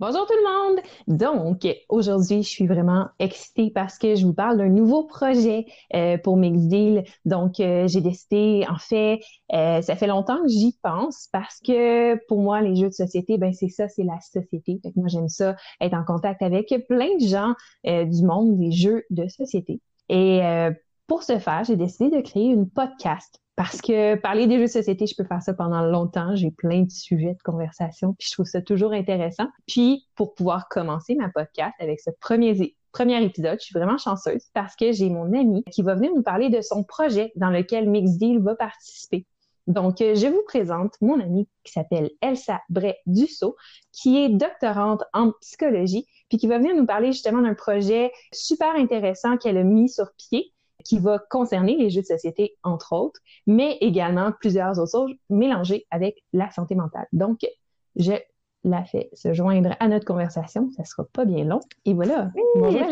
Bonjour tout le monde! Donc, aujourd'hui, je suis vraiment excitée parce que je vous parle d'un nouveau projet euh, pour Mixdeal. Donc, euh, j'ai décidé, en fait, euh, ça fait longtemps que j'y pense parce que pour moi, les jeux de société, ben c'est ça, c'est la société. Fait que moi, j'aime ça, être en contact avec plein de gens du monde des jeux de société. Et pour ce faire, j'ai décidé de créer une podcast parce que parler des jeux de société, je peux faire ça pendant longtemps. J'ai plein de sujets de conversation, puis je trouve ça toujours intéressant. Puis, pour pouvoir commencer ma podcast avec ce premier, premier épisode, je suis vraiment chanceuse parce que j'ai mon ami qui va venir nous parler de son projet dans lequel Mixdeal va participer. Donc, euh, je vous présente mon amie qui s'appelle Elsa Bray-Dussault, qui est doctorante en psychologie, puis qui va venir nous parler justement d'un projet super intéressant qu'elle a mis sur pied qui va concerner les jeux de société, entre autres, mais également plusieurs autres choses mélangées avec la santé mentale. Donc, je la fais se joindre à notre conversation. Ça sera pas bien long. Et voilà. bonjour,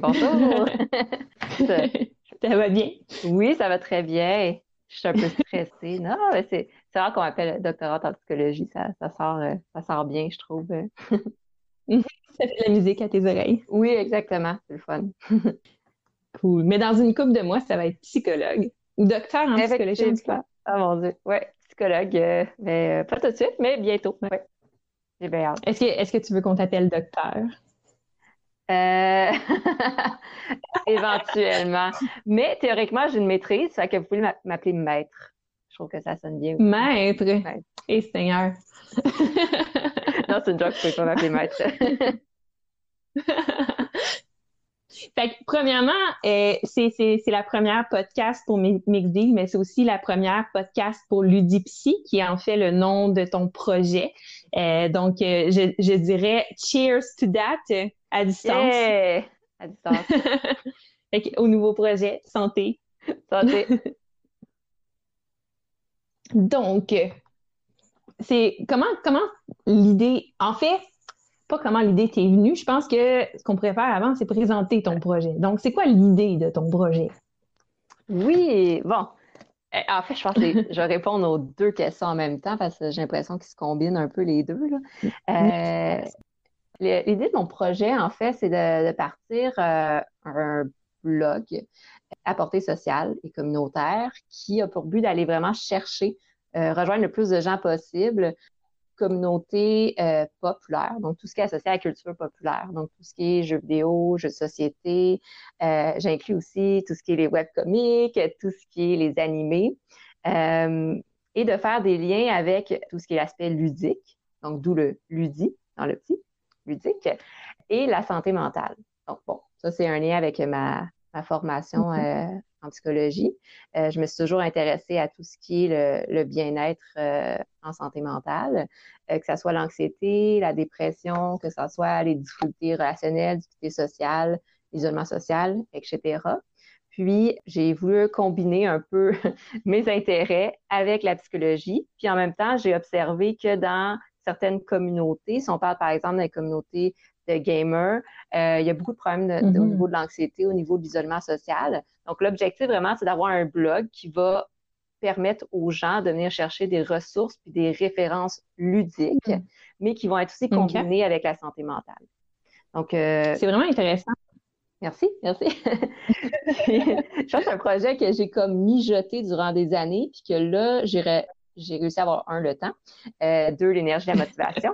bonjour. ça, va bien? Oui, ça va très bien. Je suis un peu stressée. Non, mais c'est, c'est rare qu'on appelle doctorate en psychologie. Ça, ça, sort, euh, ça sort bien, je trouve. ça fait la musique à tes oreilles. Oui, exactement. C'est le fun. Cool. Mais dans une couple de mois, ça va être psychologue ou docteur en psychologie. Ah mon Dieu. Ouais, psychologue. Euh, mais, euh, pas tout de suite, mais bientôt. Ouais. J'ai bien hâte. Est-ce que, est-ce que tu veux qu'on t'appelle docteur? Euh... Éventuellement. Mais théoriquement, j'ai une maîtrise, ça que vous pouvez m'appeler maître. Je trouve que ça sonne bien. Maître? Et eh, Seigneur. non, c'est une joke, vous pouvez pas m'appeler maître. Fait que, premièrement, euh, c'est la première podcast pour Mixdeal, mais c'est aussi la première podcast pour Ludipsy, qui est en fait le nom de ton projet. Euh, donc, euh, je, je, dirais cheers to that à distance. À distance. fait que, au nouveau projet, santé. Santé. donc, c'est comment comment l'idée en fait pas comment l'idée t'est venue. Je pense que ce qu'on pourrait faire avant, c'est présenter ton projet. Donc, c'est quoi l'idée de ton projet? Oui, bon. Eh, en fait, je pense que je vais répondre aux deux questions en même temps parce que j'ai l'impression qu'ils se combinent un peu les deux. Euh, l'idée de mon projet, en fait, c'est de, partir euh, un blog à portée sociale et communautaire qui a pour but d'aller vraiment chercher, euh, rejoindre le plus de gens possible communauté euh, populaire, donc tout ce qui est associé à la culture populaire, donc tout ce qui est jeux vidéo, jeux de société. Euh, J'inclus aussi tout ce qui est les webcomics, tout ce qui est les animés, euh, et de faire des liens avec tout ce qui est l'aspect ludique, donc d'où le ludi dans le petit, ludique, et la santé mentale. Donc bon, ça c'est un lien avec ma, ma formation mm-hmm. En psychologie. Euh, je me suis toujours intéressée à tout ce qui est le, bien-être euh, en santé mentale, que ce soit l'anxiété, la dépression, que ce soit les difficultés relationnelles, difficultés sociales, l'isolement social, etc. Puis, j'ai voulu combiner un peu mes intérêts avec la psychologie. Puis, en même temps, j'ai observé que dans certaines communautés, si on parle par exemple des communautés de gamers. Euh, il y a beaucoup de problèmes au mm-hmm. niveau de l'anxiété, au niveau de l'isolement social. Donc, l'objectif vraiment, c'est d'avoir un blog qui va permettre aux gens de venir chercher des ressources puis des références ludiques, mm. mais qui vont être aussi combinées avec la santé mentale. Donc, euh, c'est vraiment intéressant. Merci, merci. je pense que c'est un projet que j'ai comme mijoté durant des années, puis que là, j'ai réussi à avoir un, le temps, euh, deux, l'énergie, la motivation,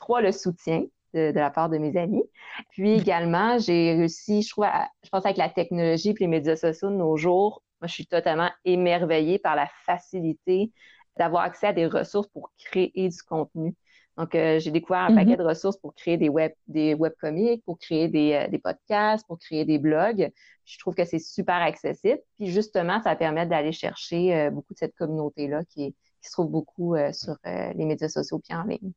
trois, le soutien, de, la part de mes amis. Puis également, j'ai réussi, je trouve, je pense avec la technologie et les médias sociaux de nos jours, moi, je suis totalement émerveillée par la facilité d'avoir accès à des ressources pour créer du contenu. Donc, euh, j'ai découvert un paquet mm-hmm. de ressources pour créer des web, des webcomics, pour créer des, euh, des, podcasts, pour créer des blogs. Je trouve que c'est super accessible. Puis justement, ça permet d'aller chercher euh, beaucoup de cette communauté-là qui, qui, se trouve beaucoup sur les médias sociaux puis en ligne.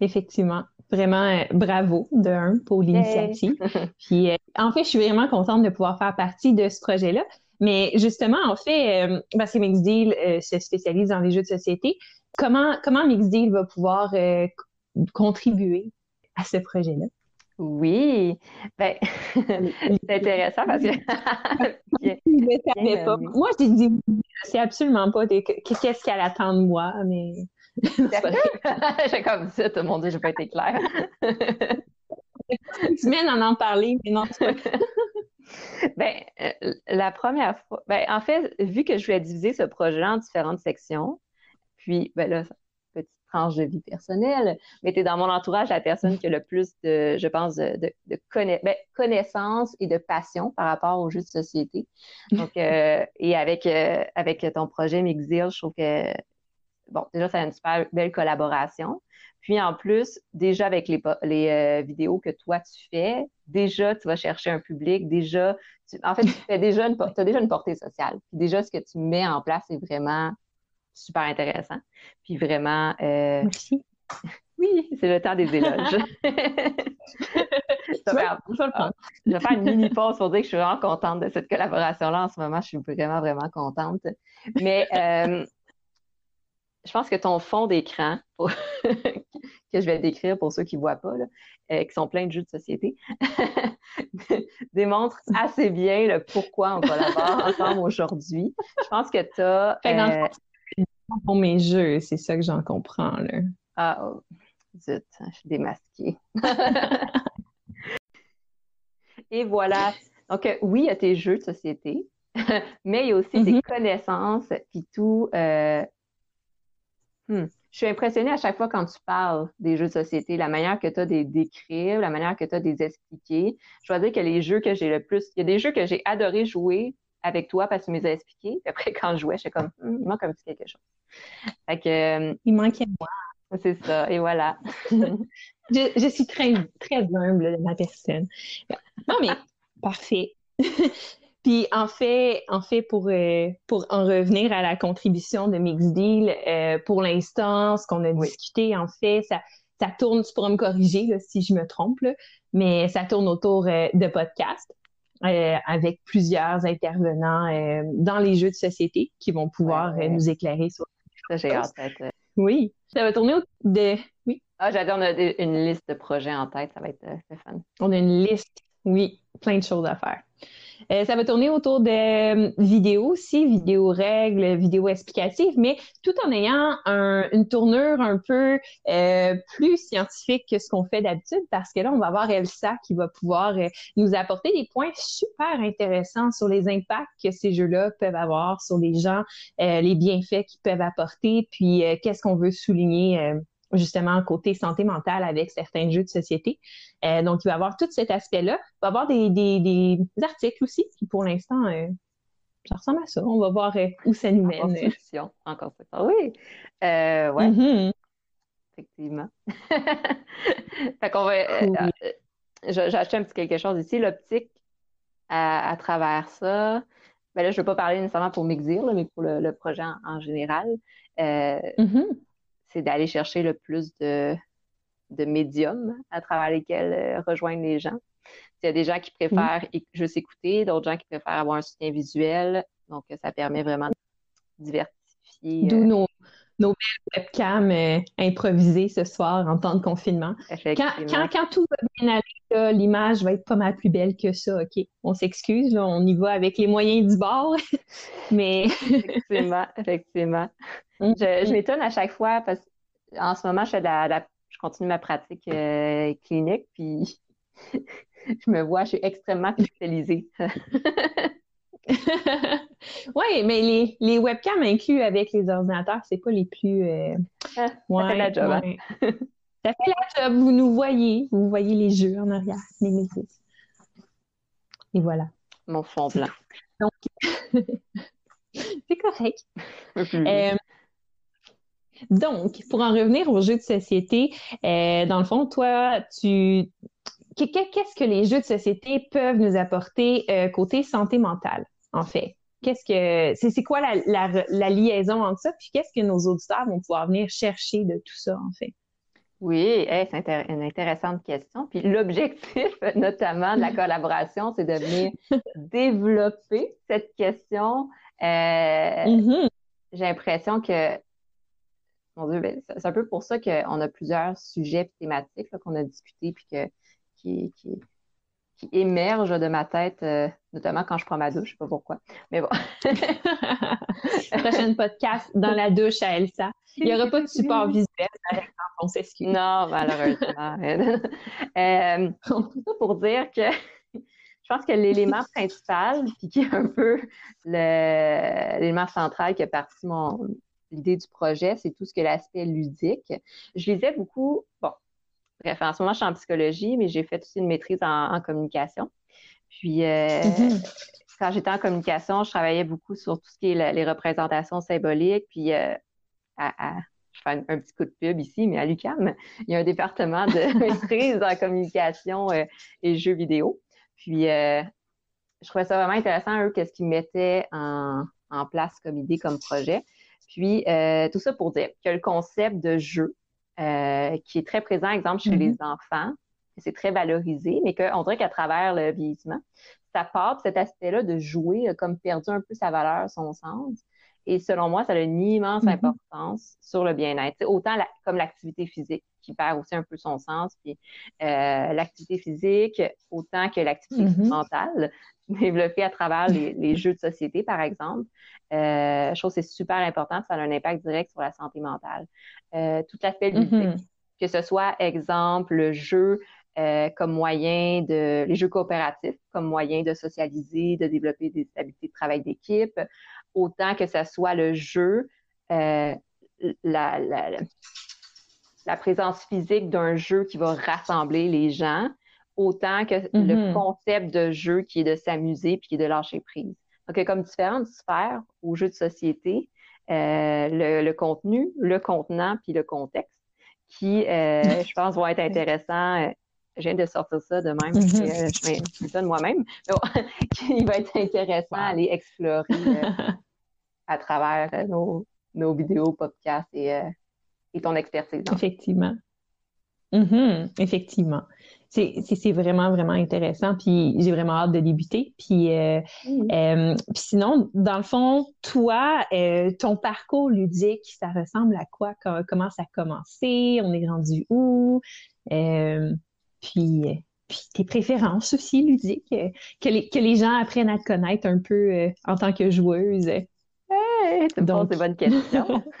Effectivement, vraiment euh, bravo de un pour l'initiative. Puis euh, en fait, je suis vraiment contente de pouvoir faire partie de ce projet-là. Mais justement, en fait, euh, parce que Mixdeal se spécialise dans les jeux de société, comment comment Mixdeal va pouvoir contribuer à ce projet-là? Oui, ben, c'est intéressant parce que. pas. Moi, je dis, c'est absolument pas qu'est-ce qu'elle attend de moi, mais j'ai comme ça, tout mon Dieu, j'ai pas été claire. Semaine en en parler, mais non, Ben, euh, la première fois, ben, en fait, vu que je voulais diviser ce projet en différentes sections, puis, ben là, petite tranche de vie personnelle, mais tu es dans mon entourage la personne qui a le plus de, je pense, de, de, ben, connaissances et de passion par rapport aux jeux de société. Donc, euh, et avec, euh, avec ton projet Mixil, je trouve que, bon, déjà, ça a une super belle collaboration. Puis en plus, déjà avec les, les euh, vidéos que toi tu fais, déjà tu vas chercher un public, déjà, en fait, tu fais déjà une, as déjà une portée sociale. Puis déjà, ce que tu mets en place est vraiment super intéressant. Puis vraiment. Euh, Merci. Oui, c'est le temps des éloges. je, vais faire, je vais faire une mini pause pour dire que je suis vraiment contente de cette collaboration-là. En ce moment, je suis vraiment, vraiment contente. Mais euh, je pense que ton fond d'écran, que je vais décrire pour ceux qui ne voient pas, euh, qui sont pleins de jeux de société, démontre assez bien le pourquoi on collabore ensemble aujourd'hui. Je pense que tu as. Euh, pour mes jeux, c'est ça que j'en comprends. Là. Ah, oh, zut, je suis démasquée. Et voilà. Donc, euh, oui, il y a tes jeux de société, mais il y a aussi tes mm-hmm. connaissances, puis tout. Hmm. Je suis impressionnée à chaque fois quand tu parles des jeux de société, la manière que tu as de décrire, la manière que tu as de les expliquer. Je dois dire que les jeux que j'ai le plus, il y a des jeux que j'ai adoré jouer avec toi parce que tu me les as expliqués. Puis après, quand je jouais, j'étais comme, hmm, il manque un petit quelque chose. Fait que, euh, il manquait moi. C'est ça, et voilà. je, je, suis très, très humble de ma personne. Non, mais parfait. Puis en fait, en fait pour, euh, pour en revenir à la contribution de Mixdeal, euh, pour l'instant, ce qu'on a discuté, en fait, ça, ça tourne, tu pourras me corriger là, si je me trompe, mais ça tourne autour euh, de podcasts. avec plusieurs intervenants dans les jeux de société qui vont pouvoir nous éclairer sur ça. J'ai hâte. Oui. Ça va tourner autour de. Oui. Ah, j'adore, on a une liste de projets en tête, ça va être fun. On a une liste, oui, plein de choses à faire. Euh, ça va tourner autour de euh, vidéos aussi, vidéos règles, vidéos explicatives, mais tout en ayant une tournure un peu euh, plus scientifique que ce qu'on fait d'habitude, parce que là, on va avoir Elsa qui va pouvoir nous apporter des points super intéressants sur les impacts que ces jeux-là peuvent avoir sur les gens, les bienfaits qu'ils peuvent apporter, puis qu'est-ce qu'on veut souligner justement côté santé mentale avec certains jeux de société. Euh, donc, il va y avoir tout cet aspect-là. Il va y avoir des, des, des articles aussi qui, pour l'instant, euh, ça ressemble à ça. On va voir euh, où ça nous mène. En construction. En construction. Oui. Ouais. Mm-hmm. Effectivement. fait qu'on va. J'ai acheté un petit quelque chose ici. L'optique à, à, travers ça. Ben là, je ne vais pas parler nécessairement pour Mixir, mais pour le, projet en, général. Mm-hmm c'est d'aller chercher le plus de, de médiums à travers lesquels euh, rejoindre les gens. Il y a des gens qui préfèrent juste écouter, d'autres gens qui préfèrent avoir un soutien visuel. Donc, ça permet vraiment de diversifier. D'où euh, nos, nos webcams euh, improvisées ce soir en temps de confinement. Quand, quand, quand, tout va bien aller, l'image va être pas mal plus belle que ça. OK, on s'excuse, on y va avec les moyens du bord. Mais. effectivement, effectivement. Mm. Je, m'étonne à chaque fois parce qu'en ce moment, je, fais la, je continue ma pratique euh, clinique, puis je me vois, je suis extrêmement spécialisée. Oui, mais les, les, webcams inclus avec les ordinateurs, c'est pas les plus. Euh... Ah, ça fait la job. Hein. ça fait la job. Vous nous voyez, vous voyez les jeux en arrière, les Et voilà. Mon fond blanc. Donc, c'est correct. euh, donc, pour en revenir aux jeux de société, euh, dans le fond, toi, tu qu'est-ce que les jeux de société peuvent nous apporter euh, côté santé mentale, en fait? Qu'est-ce que c'est quoi la, liaison entre ça? Puis qu'est-ce que nos auditeurs vont pouvoir venir chercher de tout ça, en fait? Oui, c'est une intéressante question. Puis l'objectif, notamment de la collaboration, c'est de venir développer cette question. Euh, mm-hmm. J'ai l'impression que mon Dieu, ben, c'est un peu pour ça qu'on a plusieurs sujets thématiques qu'on a discutés puis que, qui, qui émergent de ma tête, euh, notamment quand je prends ma douche, je sais pas pourquoi. Mais bon. Prochaine podcast dans la douche à Elsa. Il n'y aura pas de support visuel, par exemple, on s'excuse. Non, malheureusement. euh, tout ça pour dire que je pense que l'élément principal, puis qui est un peu l'élément central qui a parti mon l'idée du projet, c'est tout ce que l'aspect ludique. Je lisais beaucoup, bon, bref, en ce moment, je suis en psychologie, mais j'ai fait aussi une maîtrise en, communication. Puis, euh, mm-hmm. quand j'étais en communication, je travaillais beaucoup sur tout ce qui est les représentations symboliques. Puis, euh, je fais un, petit coup de pub ici, mais à l'UCAM, il y a un département de maîtrise en communication euh, et jeux vidéo. Puis, je trouvais ça vraiment intéressant, eux, qu'est-ce qu'ils mettaient en, en, place comme idée, comme projet. Puis, tout ça pour dire que le concept de jeu, euh, qui est très présent, exemple, chez les mm-hmm. enfants. C'est très valorisé, mais qu'on dirait qu'à travers le vieillissement, ça part, cet aspect-là de jouer a comme perdu un peu sa valeur, son sens. Et selon moi, ça a une immense mm-hmm. importance sur le bien-être. Autant comme l'activité physique qui perd aussi un peu son sens, puis euh, l'activité physique, autant que l'activité mm-hmm. mentale, développée à travers les, jeux de société, par exemple. Euh, je trouve que c'est super important, ça a un impact direct sur la santé mentale. Euh, tout l'aspect ludique, mm-hmm. que ce soit, exemple, le jeu euh, comme moyen de, les jeux coopératifs comme moyen de socialiser, de développer des habiletés de travail d'équipe, autant que ce soit le jeu, euh, la, la, la, présence physique d'un jeu qui va rassembler les gens, autant que le mm-hmm. concept de jeu qui est de s'amuser puis qui est de lâcher prise. Donc, il y a comme différentes sphères aux jeux de société, euh, le, contenu, le contenant, puis le contexte, qui, euh, je pense, vont être intéressants. Je viens de sortir ça de même, mm-hmm. je fais ça de moi-même, qui va être intéressant à aller explorer à travers nos, nos, vidéos, podcasts et, et ton expertise. Effectivement. Mm-hmm. Effectivement c'est vraiment, vraiment intéressant. Puis j'ai vraiment hâte de débuter. Puis, euh, mm. euh, puis sinon, dans le fond, toi, euh, ton parcours ludique, ça ressemble à quoi? Comment ça a commencé? On est rendu où? puis, puis tes préférences aussi ludiques, que, les, que les gens apprennent à te connaître un peu en tant que joueuse. Tu me des bonnes questions.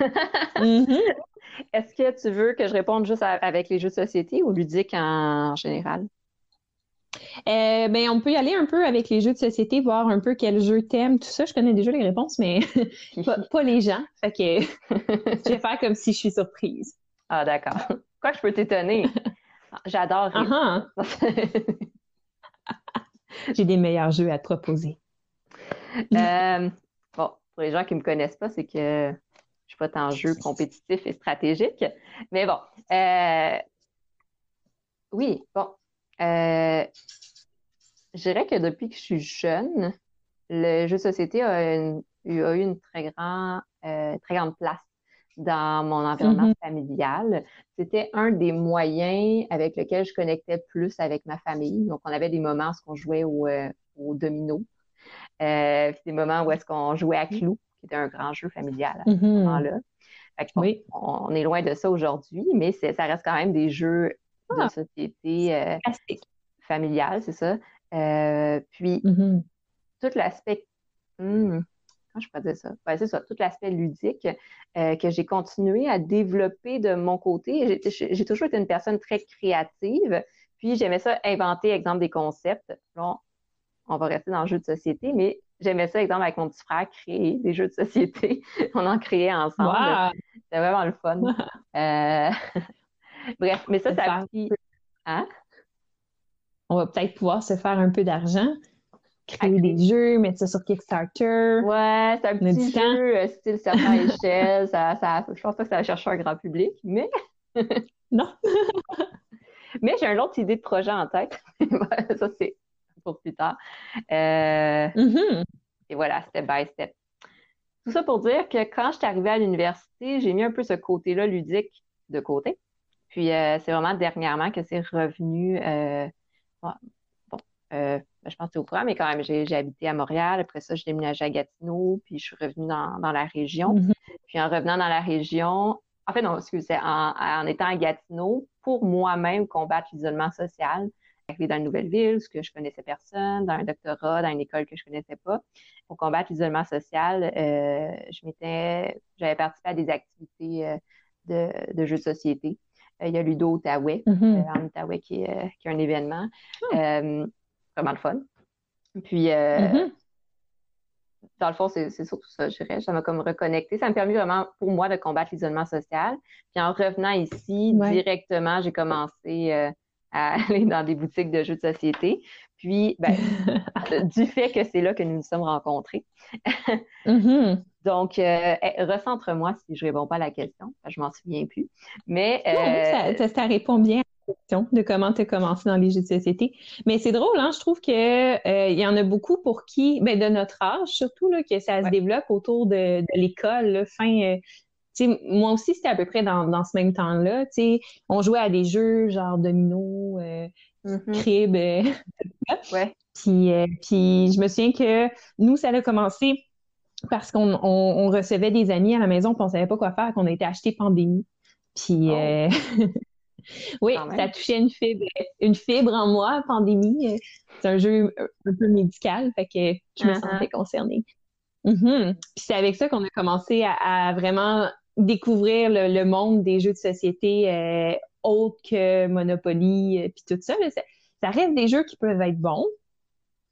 Mm-hmm. Est-ce que tu veux que je réponde juste avec les jeux de société ou ludique en, général? Euh, ben, on peut y aller un peu avec les jeux de société, voir un peu quel jeu t'aimes, tout ça. Je connais déjà les réponses, mais pas, les gens. Fait que je vais faire comme si je suis surprise. Ah, d'accord. Quoi je peux t'étonner? J'adore. Uh J'ai des meilleurs jeux à te proposer. Euh, pour les gens qui ne me connaissent pas, c'est que je suis pas tant jeu compétitif et stratégique. Mais bon, euh, oui, bon. Euh, je dirais que depuis que je suis jeune, le jeu de société a, eu une très, grand, euh, très grande place dans mon environnement mm-hmm. familial. C'était un des moyens avec lesquels je connectais plus avec ma famille. Donc, on avait des moments où on jouait au, au domino, des moments où est-ce qu'on jouait à clous qui était un grand jeu familial à ce mm-hmm. moment-là. oui. on, est loin de ça aujourd'hui, mais ça reste quand même des jeux de ah. société euh, familiale, c'est ça. Euh, puis, mm-hmm. tout l'aspect. Hmm, comment je peux dire ça? c'est ça, tout l'aspect ludique euh, que j'ai continué à développer de mon côté. J'ai toujours été une personne très créative, puis j'aimais ça inventer, exemple, des concepts. On va rester dans le jeu de société, mais j'aimais ça, exemple, avec mon petit frère, créer des jeux de société. On en créait ensemble. C'était vraiment le fun. Euh, bref, mais ça, ça a pris... Hein? On va peut-être pouvoir se faire un peu d'argent, créer des jeux, mettre ça sur Kickstarter. Ouais, c'est un petit jeu euh, style serpent échelle. Ça, ça, je pense pas que ça va chercher un grand public, mais... non. mais j'ai une autre idée de projet en tête. ça, c'est pour plus tard. Euh, mm-hmm. Et voilà, step by step. Tout ça pour dire que quand je suis arrivée à l'université, j'ai mis un peu ce côté-là ludique de côté. Puis euh, c'est vraiment dernièrement que c'est revenu. Euh, bon, je pense que c'est au courant, mais quand même, j'ai habité à Montréal. Après ça, j'ai déménagé à Gatineau, puis je suis revenue dans, la région. Mm-hmm. Puis en revenant dans la région, en fait, non, excusez, en, en étant à Gatineau, pour moi-même combattre l'isolement social, dans une nouvelle ville, où que je connaissais personne, dans un doctorat, dans une école que je connaissais pas. Pour combattre l'isolement social, euh, je m'étais, j'avais participé à des activités euh, de, de, jeux de société. il y a Ludo Outaouais, mm-hmm. en Outaouais, qui, est, qui est un événement. Hmm. vraiment le fun. Puis, mm-hmm dans le fond, c'est surtout ça, je dirais. Ça m'a comme reconnecté. Ça m'a permis vraiment, pour moi, de combattre l'isolement social. Puis en revenant ici, directement, j'ai commencé euh, à aller dans des boutiques de jeux de société. Puis, ben, du fait que c'est là que nous nous sommes rencontrés. Mm-hmm. Donc, euh, eh, recentre-moi si je ne réponds pas à la question. Je m'en souviens plus. Mais. Euh, ça, ça, répond bien de comment tu as commencé dans les jeux de société. Mais c'est drôle, hein? je trouve qu'il euh, y en a beaucoup pour qui, ben, de notre âge surtout, là, que ça se développe autour de, l'école, fin. Euh, moi aussi, c'était à peu près dans, ce même temps-là. On jouait à des jeux genre domino, euh, mm-hmm. crib, ouais. puis, puis je me souviens que nous, ça a commencé parce qu'on recevait des amis à la maison, puis on savait pas quoi faire, qu'on a été acheté pandémie. Puis, oh. Oui, ça touchait une fibre, une fibre en moi, pandémie. Euh, c'est un jeu un peu médical, fait que je me uh-huh. sentais concernée. Mm-hmm. Puis c'est avec ça qu'on a commencé à, vraiment découvrir le, monde des jeux de société euh, autres que Monopoly, euh, puis tout ça, ça. reste des jeux qui peuvent être bons,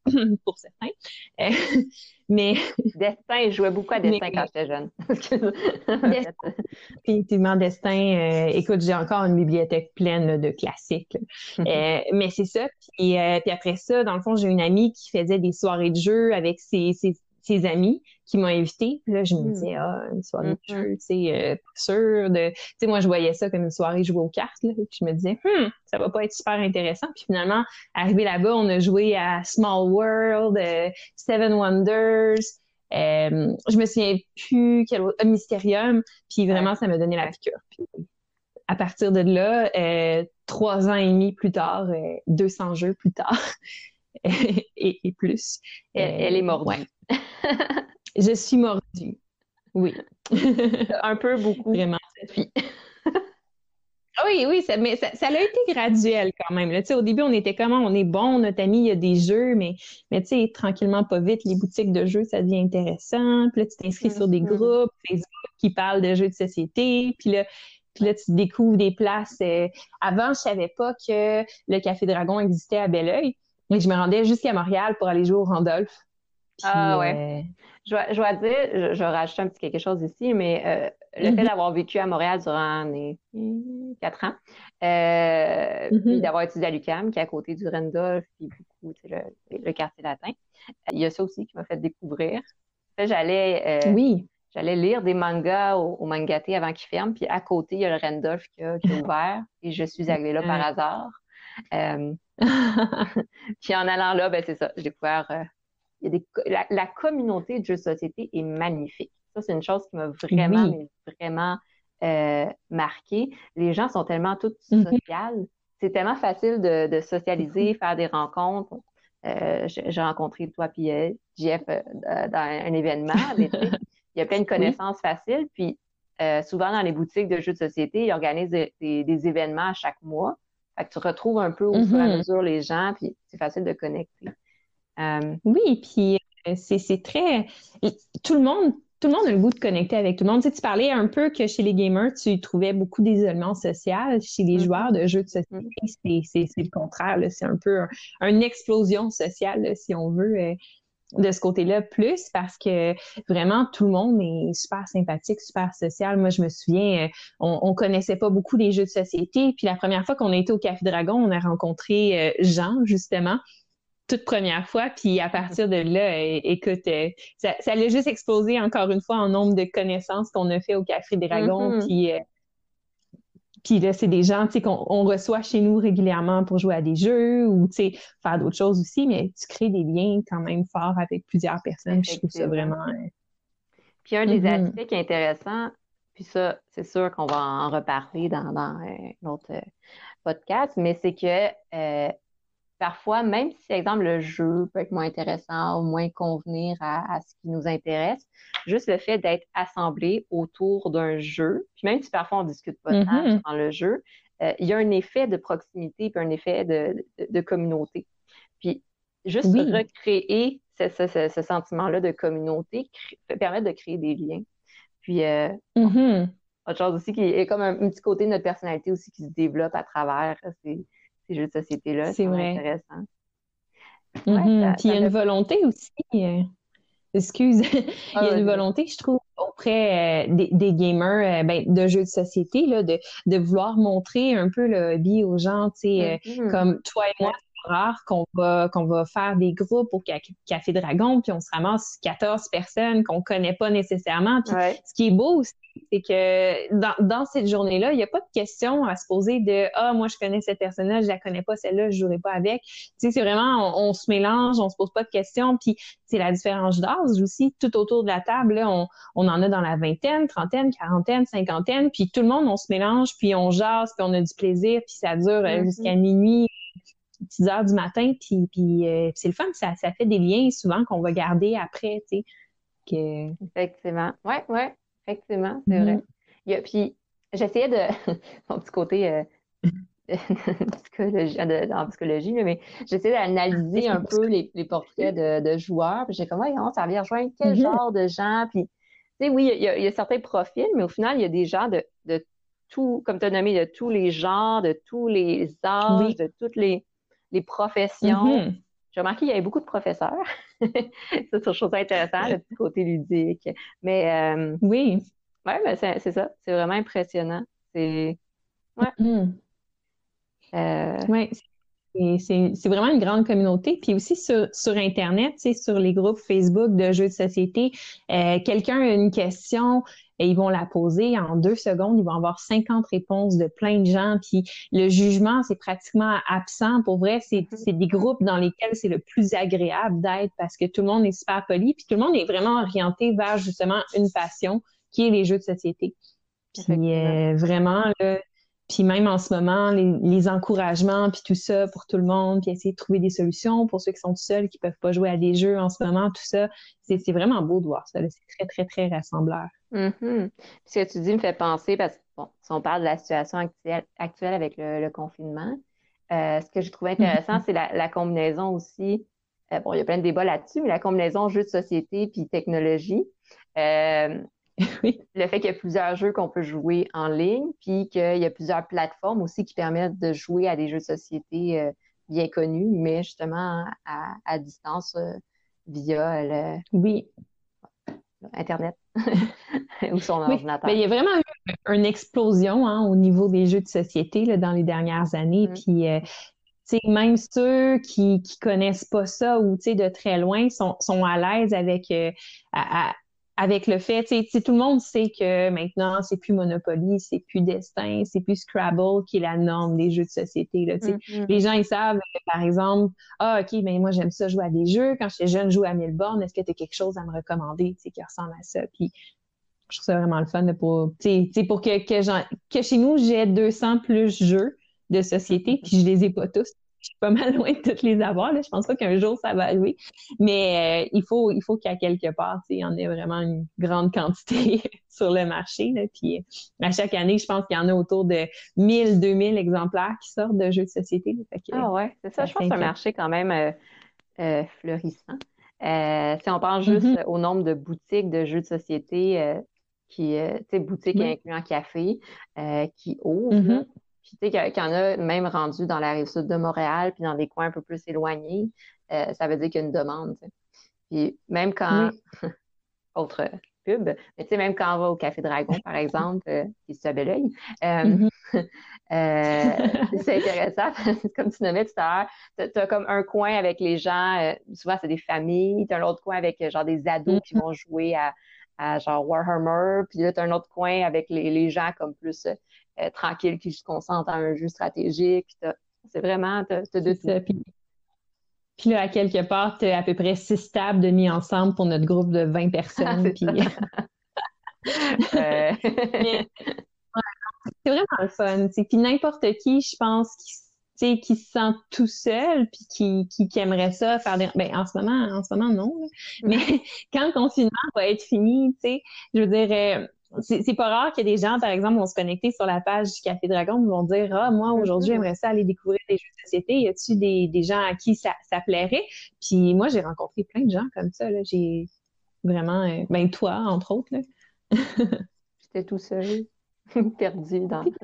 pour certains. Euh, mais. Destin, je jouais beaucoup à Destin quand j'étais jeune. Effectivement, Destin, euh, écoute, j'ai encore une bibliothèque pleine de classiques. Euh, mais c'est ça. Puis, puis, après ça, dans le fond, j'ai une amie qui faisait des soirées de jeux avec ses, ses, ses amis qui m'ont invité. Puis là, je me hmm. disais, ah, une soirée de mm-hmm. jeu, tu sais, euh, pas sûr de. Tu sais, moi, je voyais ça comme une soirée jouée aux cartes. Là, puis je me disais, hmm, ça va pas être super intéressant. Puis finalement, arrivé là-bas, on a joué à Small World, euh, Seven Wonders. Euh, je me souviens plus quel autre, Mysterium. Puis vraiment, ça m'a donné la piqûre. Puis à partir de là, trois ans et demi plus tard, 200 jeux plus tard. et, plus. Elle, est mordue. je suis mordue. Oui. Un peu, beaucoup. Vraiment. oui, oui, ça, mais ça, ça, a été graduel quand même. Là. Au début, on était comment? On est bon, notre ami, il y a des jeux, mais, mais tranquillement, pas vite, les boutiques de jeux, ça devient intéressant. Puis là, tu t'inscris sur des mm-hmm. groupes Facebook qui parlent de jeux de société. Puis là, puis là, tu découvres des places. Euh, avant, je savais pas que le Café Dragon existait à Belleuil. Mais je me rendais jusqu'à Montréal pour aller jouer au Randolph. ah ouais. Euh, je, dois dire, je, je rajoute un petit quelque chose ici, mais euh, le fait mhm. d'avoir vécu à Montréal durant les quatre ans, euh, puis mhm. d'avoir étudié à l'UQAM, qui est à côté du Randolph, puis beaucoup, le, le quartier latin, il y a ça aussi qui m'a fait découvrir. J'allais oui. j'allais lire des mangas au, au Mangaté avant qu'ils ferment, puis à côté, il y a le Randolph qui a, qui a ouvert, et je suis arrivée là par hasard. Euh, puis en allant là, ben c'est ça, j'ai découvert. Euh, il y a des, la, communauté de jeux de société est magnifique. Ça, c'est une chose qui m'a vraiment, vraiment euh, marqué. Les gens sont tellement tous mm-hmm. sociales. C'est tellement facile de, de socialiser, mm-hmm. faire des rencontres. Euh, j'ai rencontré toi puis Jeff dans un événement. il y a plein de connaissances faciles. Puis souvent dans les boutiques de jeux de société, ils organisent des, des événements à chaque mois. Fait que tu retrouves un peu au fur et à mm-hmm. mesure les gens, puis c'est facile de connecter. Euh, oui, puis euh, c'est très. Tout le monde. Tout le monde a le goût de connecter avec tout le monde. Tu, sais, tu parlais un peu que chez les gamers, tu trouvais beaucoup d'isolement social. Chez les mm-hmm. joueurs de jeux de société, mm-hmm. c'est le contraire. C'est un peu une explosion sociale, si on veut. De ce côté-là plus parce que vraiment tout le monde est super sympathique, super social. Moi, je me souviens, euh, on, on connaissait pas beaucoup les jeux de société. Puis la première fois qu'on a été au Café Dragon, on a rencontré euh, Jean, justement, toute première fois. Puis à partir de là, écoute, euh, ça, ça a juste explosé encore une fois en nombre de connaissances qu'on a fait au Café Dragon. Mm-hmm. Puis puis là, c'est des gens qu'on reçoit chez nous régulièrement pour jouer à des jeux ou faire d'autres choses aussi, mais tu crées des liens quand même forts avec plusieurs personnes. Je trouve ça vraiment. Euh, puis un des mm-hmm. aspects qui est intéressant, puis ça, c'est sûr qu'on va en reparler dans, dans un autre euh, podcast, mais c'est que euh, parfois, même si, par exemple, le jeu peut être moins intéressant ou moins convenir à, ce qui nous intéresse, juste le fait d'être assemblé autour d'un jeu, puis même si parfois on discute pas de mm-hmm. dans le jeu, euh, il y a un effet de proximité puis un effet de, communauté. Puis juste recréer ce, sentiment-là de communauté permet de créer des liens. Puis euh, mm-hmm. autre chose aussi qui est comme un, petit côté de notre personnalité aussi qui se développe à travers ces, jeux de société-là. C'est intéressant. Mm-hmm. Puis il y a une volonté aussi. Euh, excuse, il y a une volonté, je trouve, auprès euh, des, gamers euh, ben, de jeux de société, là, de, de vouloir montrer un peu le hobby aux gens, tu sais, mm-hmm. comme toi et moi, qu'on va qu'on va faire des groupes au Café Dragon, puis on se ramasse 14 personnes qu'on connaît pas nécessairement. Puis ce qui est beau aussi, c'est que dans, dans cette journée-là, il n'y a pas de question à se poser de Ah, moi je connais cette personne-là, je la connais pas, celle-là, je jouerai pas avec. Tu sais, c'est vraiment on, se mélange, on se pose pas de questions, puis c'est la différence d'âge aussi. Tout autour de la table, là, on, on en a dans la vingtaine, trentaine, quarantaine, cinquantaine, puis tout le monde, on se mélange, puis on jase, puis on a du plaisir, puis ça dure euh, mm-hmm. jusqu'à minuit, 10 heures du matin, puis, puis euh, c'est le fun, ça, ça fait des liens souvent qu'on va garder après, tu sais. Que... Effectivement. Oui, oui, effectivement, c'est vrai. Mm-hmm. puis j'essayais de, mon petit côté euh, psychologie, en psychologie, mais j'essayais d'analyser un peu les, les portraits de, de, joueurs, puis j'ai comme, voyons, ça vient rejoindre quel mm-hmm. genre de gens, puis, tu sais, oui, il y, a, il y, a, certains profils, mais au final, il y a des gens de, de tout, comme tu as nommé, de tous les genres, de tous les âges, de toutes les les professions. Mm-hmm. J'ai remarqué qu'il y avait beaucoup de professeurs. ça, c'est une chose intéressante, le petit côté ludique. Mais euh, oui. Ouais, mais c'est ça. C'est vraiment impressionnant. C'est. Ouais. Mm-hmm. Euh, oui. C'est vraiment une grande communauté. Puis aussi sur, sur Internet, sur les groupes Facebook de jeux de société, euh, quelqu'un a une question, et ils vont la poser en deux secondes. Ils vont avoir 50 réponses de plein de gens. Puis le jugement, c'est pratiquement absent. Pour vrai, c'est mm-hmm. des groupes dans lesquels c'est le plus agréable d'être parce que tout le monde est super poli. Puis tout le monde est vraiment orienté vers justement une passion qui est les jeux de société. Puis euh, vraiment, là, puis même en ce moment, les, encouragements, puis tout ça pour tout le monde, puis essayer de trouver des solutions pour ceux qui sont tout seuls, qui peuvent pas jouer à des jeux en ce moment, tout ça, c'est vraiment beau de voir ça. C'est très, très, très rassembleur. Mm-hmm. ce que tu dis me fait penser, parce que bon, si on parle de la situation actuelle, actuelle avec le, confinement, euh, ce que j'ai trouvé intéressant, mm-hmm. c'est la, combinaison aussi. Euh, bon, il y a plein de débats là-dessus, mais la combinaison jeux de société puis technologie. Euh, le fait qu'il y a plusieurs jeux qu'on peut jouer en ligne, puis qu'il y a plusieurs plateformes aussi qui permettent de jouer à des jeux de société euh, bien connus, mais justement à, distance euh, via le oui. Internet ou son ordinateur. il y a vraiment eu une explosion hein, au niveau des jeux de société là, dans les dernières années. Mm. Puis euh, même ceux qui qui connaissent pas ça ou de très loin sont, sont à l'aise avec à, avec le fait, tu sais, tout le monde sait que maintenant, c'est plus Monopoly, c'est plus Destin, c'est plus Scrabble qui est la norme des jeux de société. Là, mm-hmm. Les gens, ils savent, par exemple, ah, OK, mais moi, j'aime ça jouer à des jeux. Quand j'étais jeune, je jouais à Milborn. Est-ce que tu as quelque chose à me recommander tu sais, qui ressemble à ça? Puis, je trouve ça vraiment le fun pour, tu sais, pour que, que, que chez nous, j'ai 200 plus jeux de société, puis je les ai pas tous je suis pas mal loin de toutes les avoir. Là. Je pense pas qu'un jour ça va arriver. Mais euh, il faut, il faut qu'à quelque part, il y en ait vraiment une grande quantité sur le marché. Là. Puis à chaque année, je pense qu'il y en a autour de 1000, 2000 exemplaires qui sortent de jeux de société. ah ouais, c'est ça. Je pense que c'est un marché quand même euh, euh, florissant. si on pense juste mm-hmm. au nombre de boutiques de jeux de société qui, tu sais, boutiques incluant café, qui ouvrent, mm-hmm. Puis tu sais qu'il y en a même rendu dans la rive sud de Montréal, puis dans des coins un peu plus éloignés, euh, ça veut dire qu'il y a une demande. Puis même quand, autre pub, mais tu sais, même quand on va au Café Dragon, par exemple, euh, qui se bel oeil, euh, mm-hmm. c'est intéressant, comme tu nommais tout à l'heure, tu as comme un coin avec les gens, souvent c'est des familles, tu as un autre coin avec genre des ados qui mm-hmm. vont jouer à, à genre Warhammer, puis là, tu as un autre coin avec les, les gens comme plus euh, tranquille qui se concentre à un jeu stratégique. C'est vraiment, t'as de tout. Puis, là, à quelque part, tu à peu près six tables de mis ensemble pour notre groupe de 20 personnes. puis... c'est vraiment le fun. Puis n'importe qui, je pense, qui, qui se sent tout seul puis qui, qui, aimerait ça faire des... Ben, en ce moment, en ce moment, non. Mais quand le confinement va être fini, tu sais, je veux dire, euh, c'est pas rare que des gens, par exemple, vont se connecter sur la page du Café Dragon et vont dire Ah, moi, aujourd'hui, j'aimerais ça aller découvrir des jeux de société. Y a-tu des, des gens à qui ça, ça plairait? Puis moi, j'ai rencontré plein de gens comme ça. J'ai vraiment, euh, ben toi, entre autres. J'étais tout seul, perdu dans.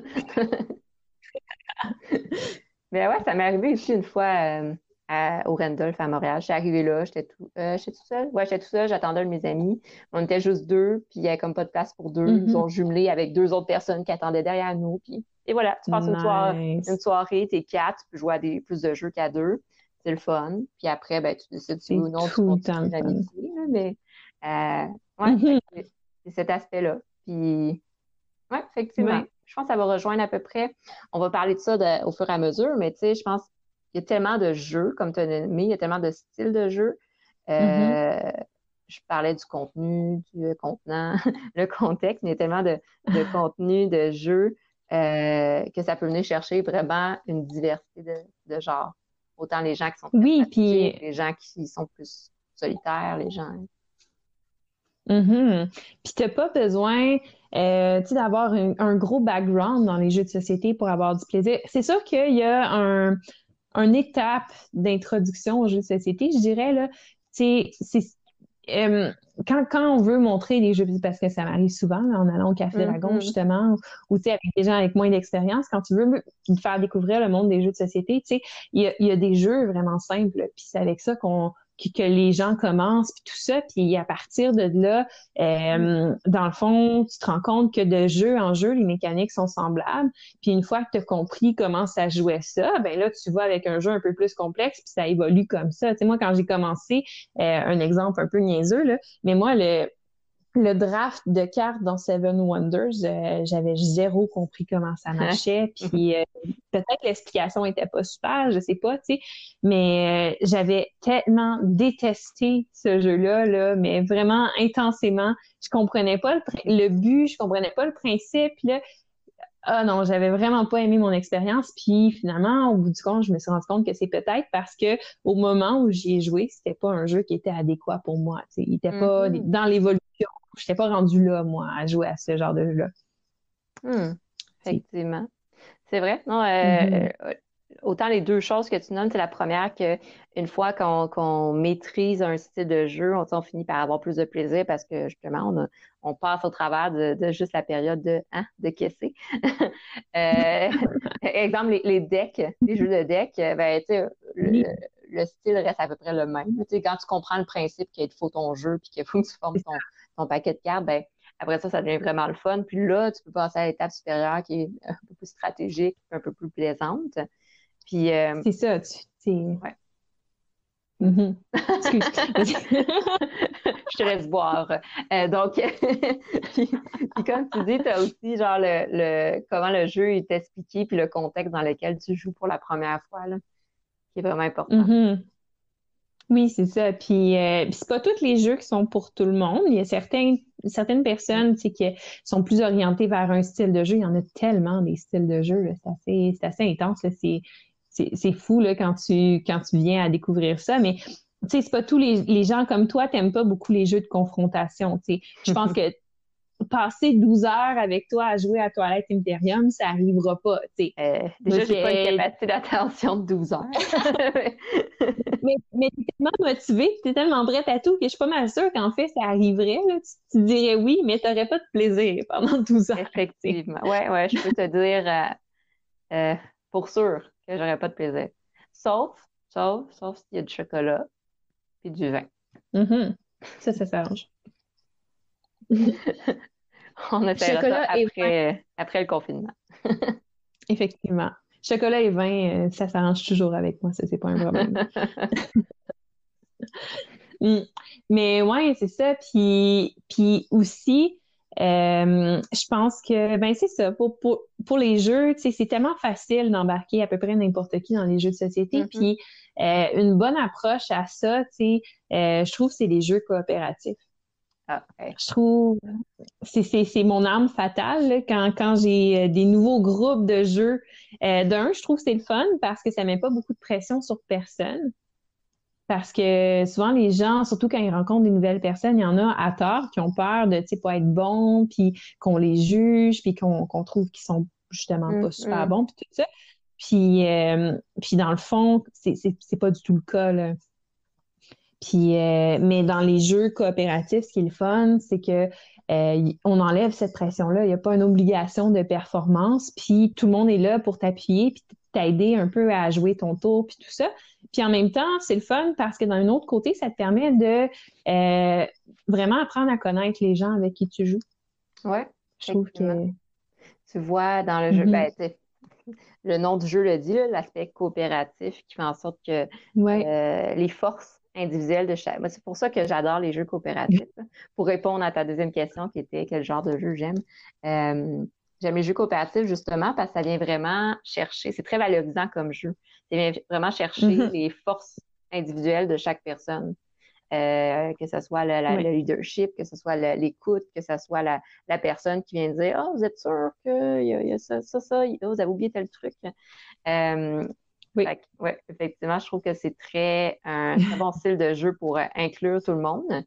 Mais ouais, ça m'est arrivé aussi une fois. Euh, au Randolph à Montréal. Je suis arrivée là, j'étais tout, euh, tout seule. Ouais, j'étais tout seule, j'attendais mes amis. On était juste deux, puis il n'y avait comme pas de place pour deux. Ils mm-hmm. ont jumelé avec deux autres personnes qui attendaient derrière nous. Puis, et voilà, tu passes une, soirée, une soirée, t'es quatre, tu peux jouer à des, plus de jeux qu'à deux. C'est le fun. Puis après, ben, tu décides si ou non tu continues l'amitié. Mais euh, ouais, mm-hmm. c'est cet aspect-là. Puis, ouais, effectivement. Je pense que ça va rejoindre à peu près. On va parler de ça au fur et à mesure, mais tu sais, je pense il y a tellement de jeux, comme tu as nommé, il y a tellement de styles de jeux. Euh, mm-hmm. Je parlais du contenu, du contenant, le contexte, mais il y a tellement de, de contenu, de jeux, euh, que ça peut venir chercher vraiment une diversité de, de genres. Autant les gens qui sont oui, puis les gens qui sont plus solitaires, les gens. Mm-hmm. Puis t'as pas besoin euh, d'avoir un, un, gros background dans les jeux de société pour avoir du plaisir. C'est sûr qu'il y a un, une étape d'introduction aux jeux de société, je dirais, là, c'est euh, quand, quand on veut montrer des jeux, parce que ça m'arrive souvent en allant au Café Dragon, mm-hmm. justement, ou avec des gens avec moins d'expérience, quand tu veux faire découvrir le monde des jeux de société, il y a, y a des jeux vraiment simples, puis c'est avec ça qu'on que les gens commencent, puis tout ça, puis à partir de là, euh, dans le fond, tu te rends compte que de jeu en jeu, les mécaniques sont semblables, puis une fois que tu as compris comment ça jouait ça, ben là, tu vas avec un jeu un peu plus complexe, puis ça évolue comme ça. Tu sais, moi, quand j'ai commencé, euh, un exemple un peu niaiseux, là, mais moi, le, le draft de cartes dans Seven Wonders, euh, j'avais zéro compris comment ça marchait. Puis euh, peut-être l'explication était pas super, je sais pas, tu sais. Mais euh, j'avais tellement détesté ce jeu-là, là, mais vraiment intensément. Je comprenais pas le, but, je comprenais pas le principe. Là. Ah non, j'avais vraiment pas aimé mon expérience. Puis finalement, au bout du compte, je me suis rendu compte que c'est peut-être parce que au moment où j'y ai joué, c'était pas un jeu qui était adéquat pour moi. sais. Il était pas mm-hmm. dans l'évolution je n'étais pas rendue là, moi, à jouer à ce genre de jeu-là. Hmm, effectivement. C'est vrai. Non, euh, mm-hmm. euh, autant les deux choses que tu nommes, c'est la première que une fois qu'on maîtrise un style de jeu, on, finit par avoir plus de plaisir parce que justement, on, passe au travers de, juste la période de, hein, de caisser. euh, exemple, les, decks, les jeux de decks, ben, le, le, style reste à peu près le même. quand tu comprends le principe qu'il faut ton jeu puis qu'il faut que tu formes ton, ton paquet de cartes, ben, après ça, ça devient vraiment le fun. Puis là, tu peux passer à l'étape supérieure qui est un peu plus stratégique, un peu plus plaisante. Puis. Euh, c'est ça, tu. Ouais. Mm-hmm. je te laisse boire. Euh, donc, puis, comme tu dis, tu as aussi genre le, comment le jeu est expliqué, puis le contexte dans lequel tu joues pour la première fois, là, qui est vraiment important. Mm-hmm. Oui, c'est ça. Puis, euh, c'est pas tous les jeux qui sont pour tout le monde. Il y a certains, certaines personnes qui sont plus orientées vers un style de jeu. Il y en a tellement des styles de jeu. C'est assez, assez intense. C'est fou là, quand, tu, quand tu viens à découvrir ça. Mais c'est pas tous les, les gens comme toi t'aimes pas beaucoup les jeux de confrontation. Je pense que passer 12 heures avec toi à jouer à Toilette Imperium, ça arrivera pas. Euh, déjà, j'ai pas une capacité d'attention de 12 heures. mais mais tu es tellement motivé, tu es tellement prête à tout que je suis pas mal sûre qu'en fait, ça arriverait. Tu, dirais oui, mais tu n'aurais pas de plaisir pendant 12 heures. Effectivement. Ouais, ouais, je peux te dire euh, euh, pour sûr que j'aurais pas de plaisir. Sauf, sauf, sauf s'il y a du chocolat puis du vin. Mm-hmm. Ça, ça s'arrange. On essaiera ça après, après le confinement. Effectivement. Chocolat et vin, euh, ça s'arrange toujours avec moi, ça, c'est pas un problème. Mm. Mais ouais, c'est ça. Puis, puis aussi, euh, je pense que ben c'est ça. Pour, pour, pour les jeux, c'est tellement facile d'embarquer à peu près n'importe qui dans les jeux de société. Mm-hmm. Puis euh, une bonne approche à ça, tu sais, je trouve, c'est les jeux coopératifs. Ah, je trouve c'est mon âme fatale quand, quand j'ai euh, des nouveaux groupes de jeux. Euh, d'un, je trouve que c'est le fun parce que ça met pas beaucoup de pression sur personne. Parce que souvent, les gens, surtout quand ils rencontrent des nouvelles personnes, il y en a à tort qui ont peur de, pas être bons, puis qu'on les juge, puis qu'on trouve qu'ils sont justement pas mm, super mm. bons, puis tout ça. Puis, euh, puis dans le fond, c'est pas du tout le cas, là. Puis, euh, mais dans les jeux coopératifs, ce qui est le fun, c'est que euh, on enlève cette pression-là. Il n'y a pas une obligation de performance. Puis tout le monde est là pour t'appuyer, puis t'aider un peu à jouer ton tour, puis tout ça. Puis en même temps, c'est le fun parce que d'un autre côté, ça te permet de euh, vraiment apprendre à connaître les gens avec qui tu joues. Oui. Je trouve que. Tu vois dans le jeu, mm-hmm. ben, le nom du jeu le dit, l'aspect coopératif qui fait en sorte que euh, les forces individuelles de chaque. C'est pour ça que j'adore les jeux coopératifs. Pour répondre à ta deuxième question qui était quel genre de jeu j'aime. Euh, J'aime les jeux coopératifs justement parce que ça vient vraiment chercher, c'est très valorisant comme jeu. Ça vient vraiment chercher mm-hmm. les forces individuelles de chaque personne. Euh, que ce soit le, leadership, que ce soit l'écoute, que ce soit la, personne qui vient dire Ah, oh, vous êtes sûr qu'il y, a ça, ça, ça, oh, vous avez oublié tel truc. Euh, oui. effectivement, je trouve que c'est très un très bon style de jeu pour euh, inclure tout le monde.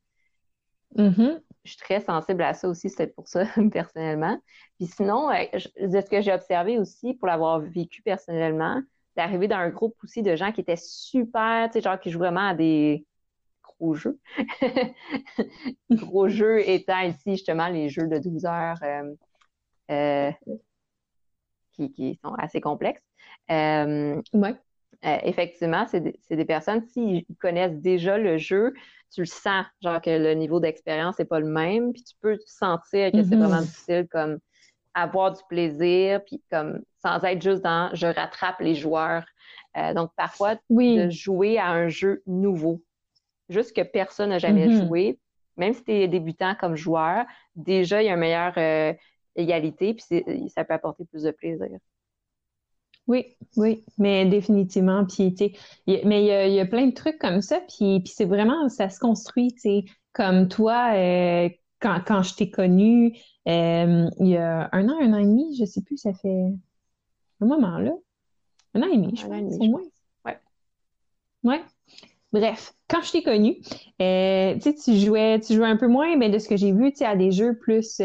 Mm-hmm je suis très sensible à ça aussi, c'est pour ça, personnellement. Puis sinon, euh, ce que j'ai observé aussi, pour l'avoir vécu personnellement, d'arriver dans un groupe aussi de gens qui étaient super, tu sais, genre qui jouent vraiment à des gros jeux. gros jeux étant ici, justement, les jeux de 12 heures euh, euh, qui, sont assez complexes. ouais. effectivement, c'est des, personnes, s'ils connaissent déjà le jeu, tu le sens, genre que le niveau d'expérience n'est pas le même, puis tu peux sentir que c'est vraiment mm-hmm. difficile, comme avoir du plaisir, puis comme sans être juste dans je rattrape les joueurs. Euh, donc parfois, de jouer à un jeu nouveau, juste que personne n'a jamais mm-hmm. joué, même si tu es débutant comme joueur, déjà il y a une meilleure euh, égalité, puis ça peut apporter plus de plaisir. Oui, oui, mais définitivement. Puis, mais il y a, plein de trucs comme ça. Puis, puis c'est vraiment, ça se construit, tu sais. Comme toi, euh, quand, quand je t'ai connu, euh, il y a un an, un an et demi, je sais plus, ça fait un moment là. Un an et demi, je pense, au moins. Ouais. Ouais. Bref, quand je t'ai connu, euh, tu jouais, tu jouais un peu moins, mais de ce que j'ai vu, tu à des jeux plus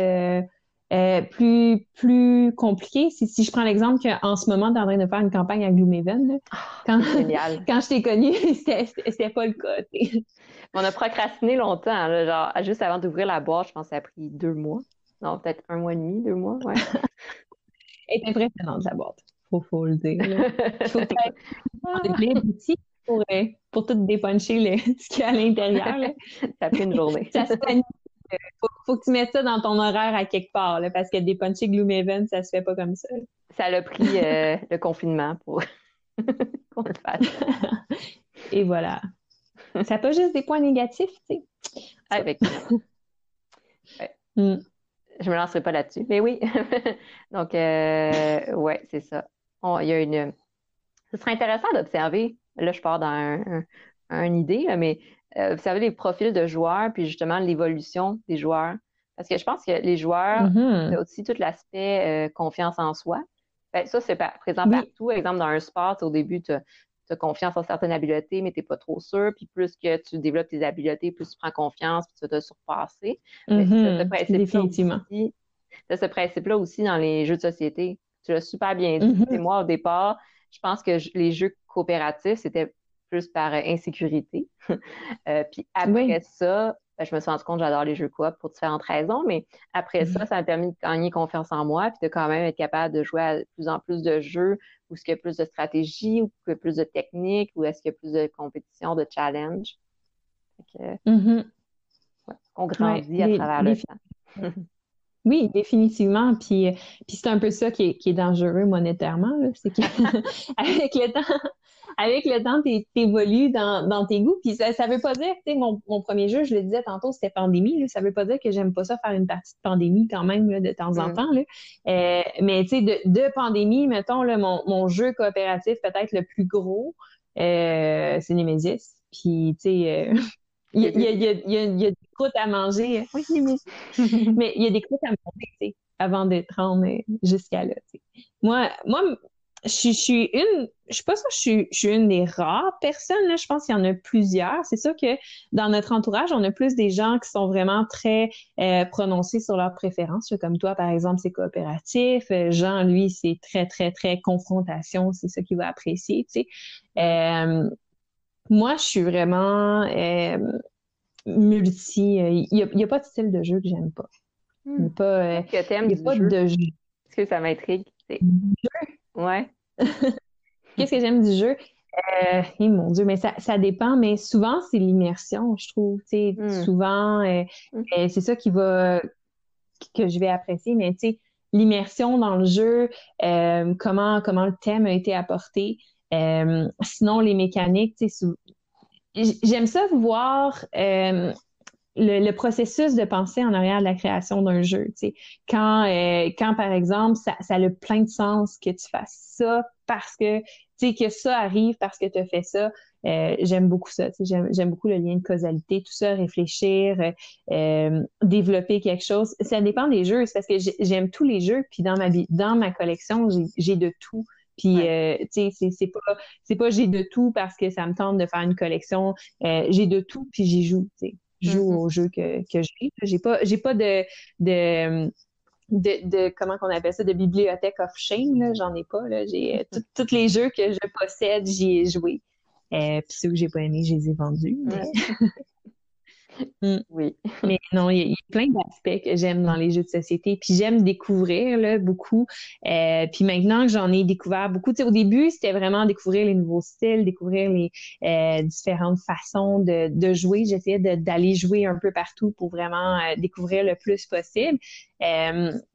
euh, plus plus compliqué. Si, si je prends l'exemple qu'en ce moment, tu es en train de faire une campagne à Gloomhaven, ah, quand, quand je t'ai connu, c'était pas le cas. On a procrastiné longtemps, genre juste avant d'ouvrir la boîte, je pense que ça a pris deux mois. Non, peut-être un mois et demi, deux mois, ouais. Elle est impressionnante, la boîte. Faut, faut le dire. Il faut d'outils pour, euh, pour tout dépuncher ce qu'il y a à l'intérieur. ça a pris une journée. ça se faut, faut que tu mettes ça dans ton horaire à quelque part, là, parce que des punchés Gloomhaven, ça se fait pas comme ça. Ça a pris euh, le confinement pour qu'on le fasse. Et voilà. Ça pas juste des points négatifs, tu sais? Avec. Mm. Je me lancerai pas là-dessus, mais oui. Donc, euh, ouais, c'est ça. Il y a une. Ce serait intéressant d'observer. Là, je pars dans une idée, mais euh, observer les profils de joueurs, puis justement l'évolution des joueurs. Parce que je pense que les joueurs, mm aussi tout l'aspect euh, confiance en soi. Ben, ça, c'est présent partout. Exemple, dans un sport, au début, tu as, confiance en certaines habiletés, mais tu n'es pas trop sûr. Puis plus que tu développes tes habiletés, plus tu prends confiance, puis tu vas te surpasser. Mm Définitivement. Tu as ce principe-là aussi dans les jeux de société. Tu l'as super bien dit. Mm-hmm. Moi, au départ, je pense que les jeux coopératifs, c'était plus par euh, insécurité. Euh, puis après ça, ben, je me suis rendu compte que j'adore les jeux coop pour différentes raisons, mais après ça, mm-hmm. ça m'a permis de gagner confiance en moi, puis de quand même être capable de jouer à plus en plus de jeux où est-ce qu'il y a plus de stratégie, ou qu'il y a plus de technique, ou est-ce qu'il y a plus de compétition, de challenge. Mm-hmm. on grandit à travers le temps. Oui, définitivement. Puis, puis c'est un peu ça qui est, qui est dangereux monétairement. C'est qu'avec le temps, avec le temps, tu évolues dans, dans, tes goûts. Puis ça, ça veut pas dire, tu sais, mon, mon, premier jeu, je le disais tantôt, c'était pandémie. Là, ça veut pas dire que j'aime pas ça faire une partie de pandémie quand même là, de temps en mm. temps. Là. Euh, mais tu sais, de, de, pandémie, mettons, là, mon, mon jeu coopératif peut-être le plus gros, euh, c'est Nemesis. Puis tu sais. Euh, il y, a, il, y a, il, y a, il y a, des croûtes à manger. Oui, mais il y a des croûtes à manger, tu sais, avant d'être rendre jusqu'à là. Moi, moi, je, suis une, je suis pas ça, je suis, je suis une des rares personnes, là. Je pense qu'il y en a plusieurs. C'est sûr que dans notre entourage, on a plus des gens qui sont vraiment très euh, prononcés sur leurs préférences. Comme toi, par exemple, c'est coopératif. Euh, Jean, lui, c'est très, très, très confrontation. C'est ça qu'il va apprécier, tu sais. Euh, moi, je suis vraiment euh, multi. Il n'y a, a, pas de style de jeu que j'aime pas. Il n'y a pas, que y a pas de jeu. Est-ce que ça m'intrigue? Ouais. Qu'est-ce que j'aime du jeu? Euh, eh, mon Dieu, mais ça, ça dépend, mais souvent, c'est l'immersion, je trouve. Hmm. Souvent, euh, hmm. euh, c'est ça qui va que je vais apprécier, mais l'immersion dans le jeu, euh, comment, comment le thème a été apporté. Sinon, les mécaniques, j'aime ça voir le, processus de pensée en arrière de la création d'un jeu. Quand, euh, quand, par exemple, ça, ça a plein de sens que tu fasses ça parce que, tu sais, que ça arrive parce que tu as fait ça. Euh, j'aime beaucoup ça. J'aime beaucoup le lien de causalité, tout ça, réfléchir, euh, développer quelque chose. Ça dépend des jeux. C'est parce que j'aime tous les jeux. Puis dans ma, dans ma collection, j'ai de tout. Puis, tu sais, c'est pas, c'est pas j'ai de tout parce que ça me tente de faire une collection. j'ai de tout, puis j'y joue, tu sais joue mm-hmm. au jeu que, que j'ai. J'ai pas, j'ai pas de, de, de, comment qu'on appelle ça, de bibliothèque of shame, là. J'en ai pas, là. J'ai, euh, mm-hmm. tous les jeux que je possède, j'y ai joué. Euh, puis ceux que j'ai pas aimés, je les ai vendus. Mm. Oui. Mais non, il y, a plein d'aspects que j'aime dans les jeux de société. Puis j'aime découvrir là, beaucoup. Euh, puis maintenant que j'en ai découvert beaucoup, au début, c'était vraiment découvrir les nouveaux styles, découvrir les euh, différentes façons de, de jouer. J'essayais d'aller jouer un peu partout pour vraiment euh, découvrir le plus possible.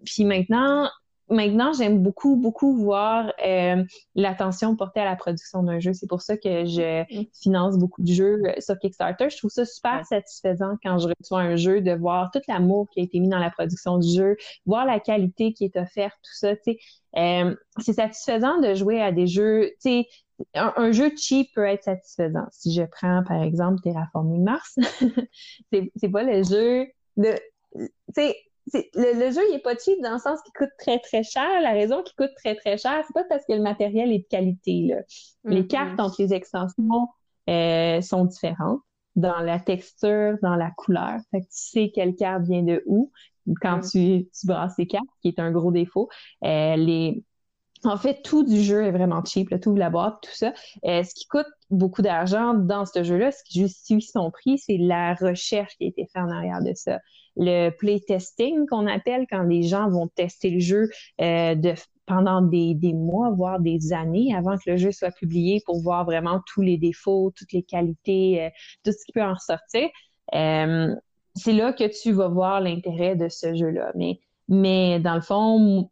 puis maintenant, maintenant, j'aime beaucoup, beaucoup voir euh, l'attention portée à la production d'un jeu. C'est pour ça que je mm. finance beaucoup de jeux sur Kickstarter. Je trouve ça super satisfaisant quand je reçois un jeu de voir tout l'amour qui a été mis dans la production du jeu, voir la qualité qui est offerte, tout ça. Euh, c'est satisfaisant de jouer à des jeux. Un, un, jeu cheap peut être satisfaisant. Si je prends par exemple Terraforming Mars, c'est pas le jeu de. Tu sais, le, jeu, il est pas cheap dans le sens qu'il coûte très, très cher. La raison qu'il coûte très, très cher, c'est pas parce que le matériel est de qualité. Là. Les mm-hmm. cartes entre les extensions euh, sont différentes dans la texture, dans la couleur. Fait que tu sais quelle carte vient de où quand mm. tu, tu brasses les cartes, qui est un gros défaut. Euh, les... En fait, tout du jeu est vraiment cheap, là, tout la boîte, tout ça. Euh, ce qui coûte beaucoup d'argent dans ce jeu-là, ce qui justifie son prix, c'est la recherche qui a été faite en arrière de ça le playtesting qu'on appelle quand les gens vont tester le jeu euh, de, pendant des, des, mois, voire des années avant que le jeu soit publié pour voir vraiment tous les défauts, toutes les qualités, euh, tout ce qui peut en ressortir. Euh, c'est là que tu vas voir l'intérêt de ce jeu-là. Mais, mais dans le fond,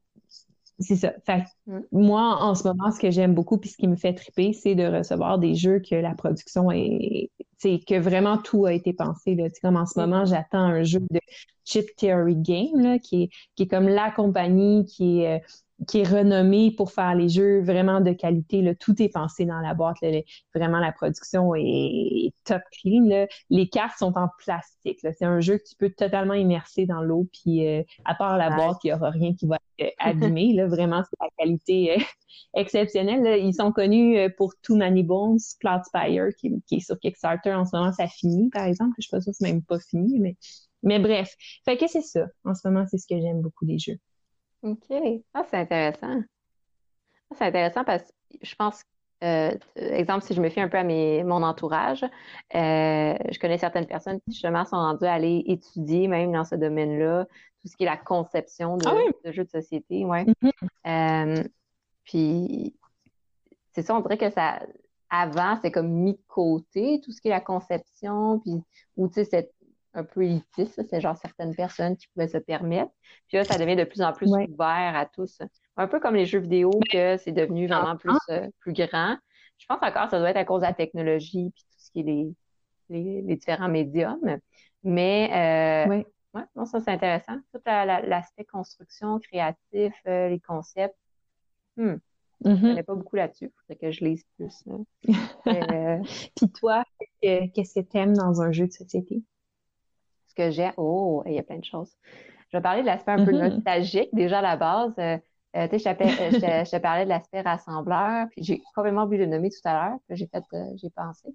c'est ça. Fait, mm. Moi, en ce moment, ce que j'aime beaucoup puis ce qui me fait triper, c'est de recevoir des jeux que la production est, que vraiment tout a été pensé. Là. Comme en ce moment, j'attends un jeu de Chip Theory Game, là, qui, est, qui est comme la compagnie qui est, euh, qui est renommée pour faire les jeux vraiment de qualité. Là. Tout est pensé dans la boîte. Vraiment, la production est top clean. Là. Les cartes sont en plastique. C'est un jeu que tu peux totalement immerser dans l'eau. Puis, euh, à part la boîte, il n'y aura rien qui va être euh, abîmé. là. Vraiment, c'est la qualité euh, exceptionnelle. Ils sont connus pour Too Many Bones, Cloudspire, qui, qui est sur Kickstarter en ce moment. Ça finit, par exemple. Je ne suis pas que c'est même pas fini. Mais, mais bref. Fait que c'est ça. En ce moment, c'est ce que j'aime beaucoup des jeux. OK. Ah, c'est intéressant. Ah, c'est intéressant parce que je pense, euh, exemple, si je me fie un peu à mes, mon entourage, euh, je connais certaines personnes qui justement sont rendues à aller étudier même dans ce domaine-là, tout ce qui est la conception de, ah jeux de société. Ouais. Mm-hmm. Euh, puis, c'est ça, on dirait que ça, avant, c'est comme mis de côté, tout ce qui est la conception, puis, ou tu sais, cette un peu élitiste. C'est genre certaines personnes qui pouvaient se permettre. Puis là, ça devient de plus en plus ouvert à tous. Un peu comme les jeux vidéo, que c'est devenu vraiment plus, euh, plus grand. Je pense encore que ça doit être à cause de la technologie puis tout ce qui est les, les, différents médiums. Mais euh, ouais, non, ça c'est intéressant. Tout l'aspect construction, créatif, euh, les concepts. Hmm. Je ne mm-hmm. connais pas beaucoup là-dessus. Il faudrait que je lise plus. Puis toi, qu'est-ce que tu aimes dans un jeu de société? Que j'ai. Oh, il y a plein de choses. Je vais parler de l'aspect un peu mm-hmm. nostalgique. Déjà, à la base, euh, Euh, tu sais, je, te parlais de l'aspect rassembleur, puis j'ai complètement oublié de le nommer tout à l'heure, puis j'ai fait, j'ai pensé.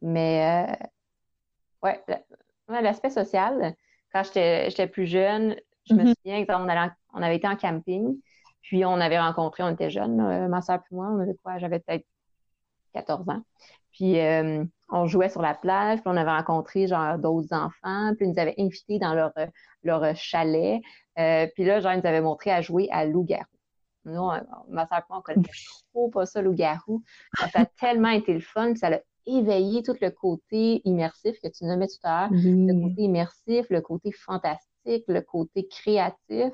mais, ouais, l'aspect social, quand j'étais plus jeune, je me mm-hmm. souviens, exemple, on, on, avait été en camping, puis on avait rencontré, on était jeunes, ma soeur et moi, on avait quoi, j'avais peut-être 14 ans. Puis euh, on jouait sur la plage, puis on avait rencontré genre d'autres enfants, puis ils nous avaient invités dans leur, leur chalet. Euh, puis là, genre, ils nous avaient montré à jouer à loup-garou. Nous, ma soeur on connaissait trop pas ça, loup-garou. Ça a tellement été le fun, puis ça a éveillé tout le côté immersif que tu nommais tout à l'heure. Le côté immersif, le côté fantastique, le côté créatif.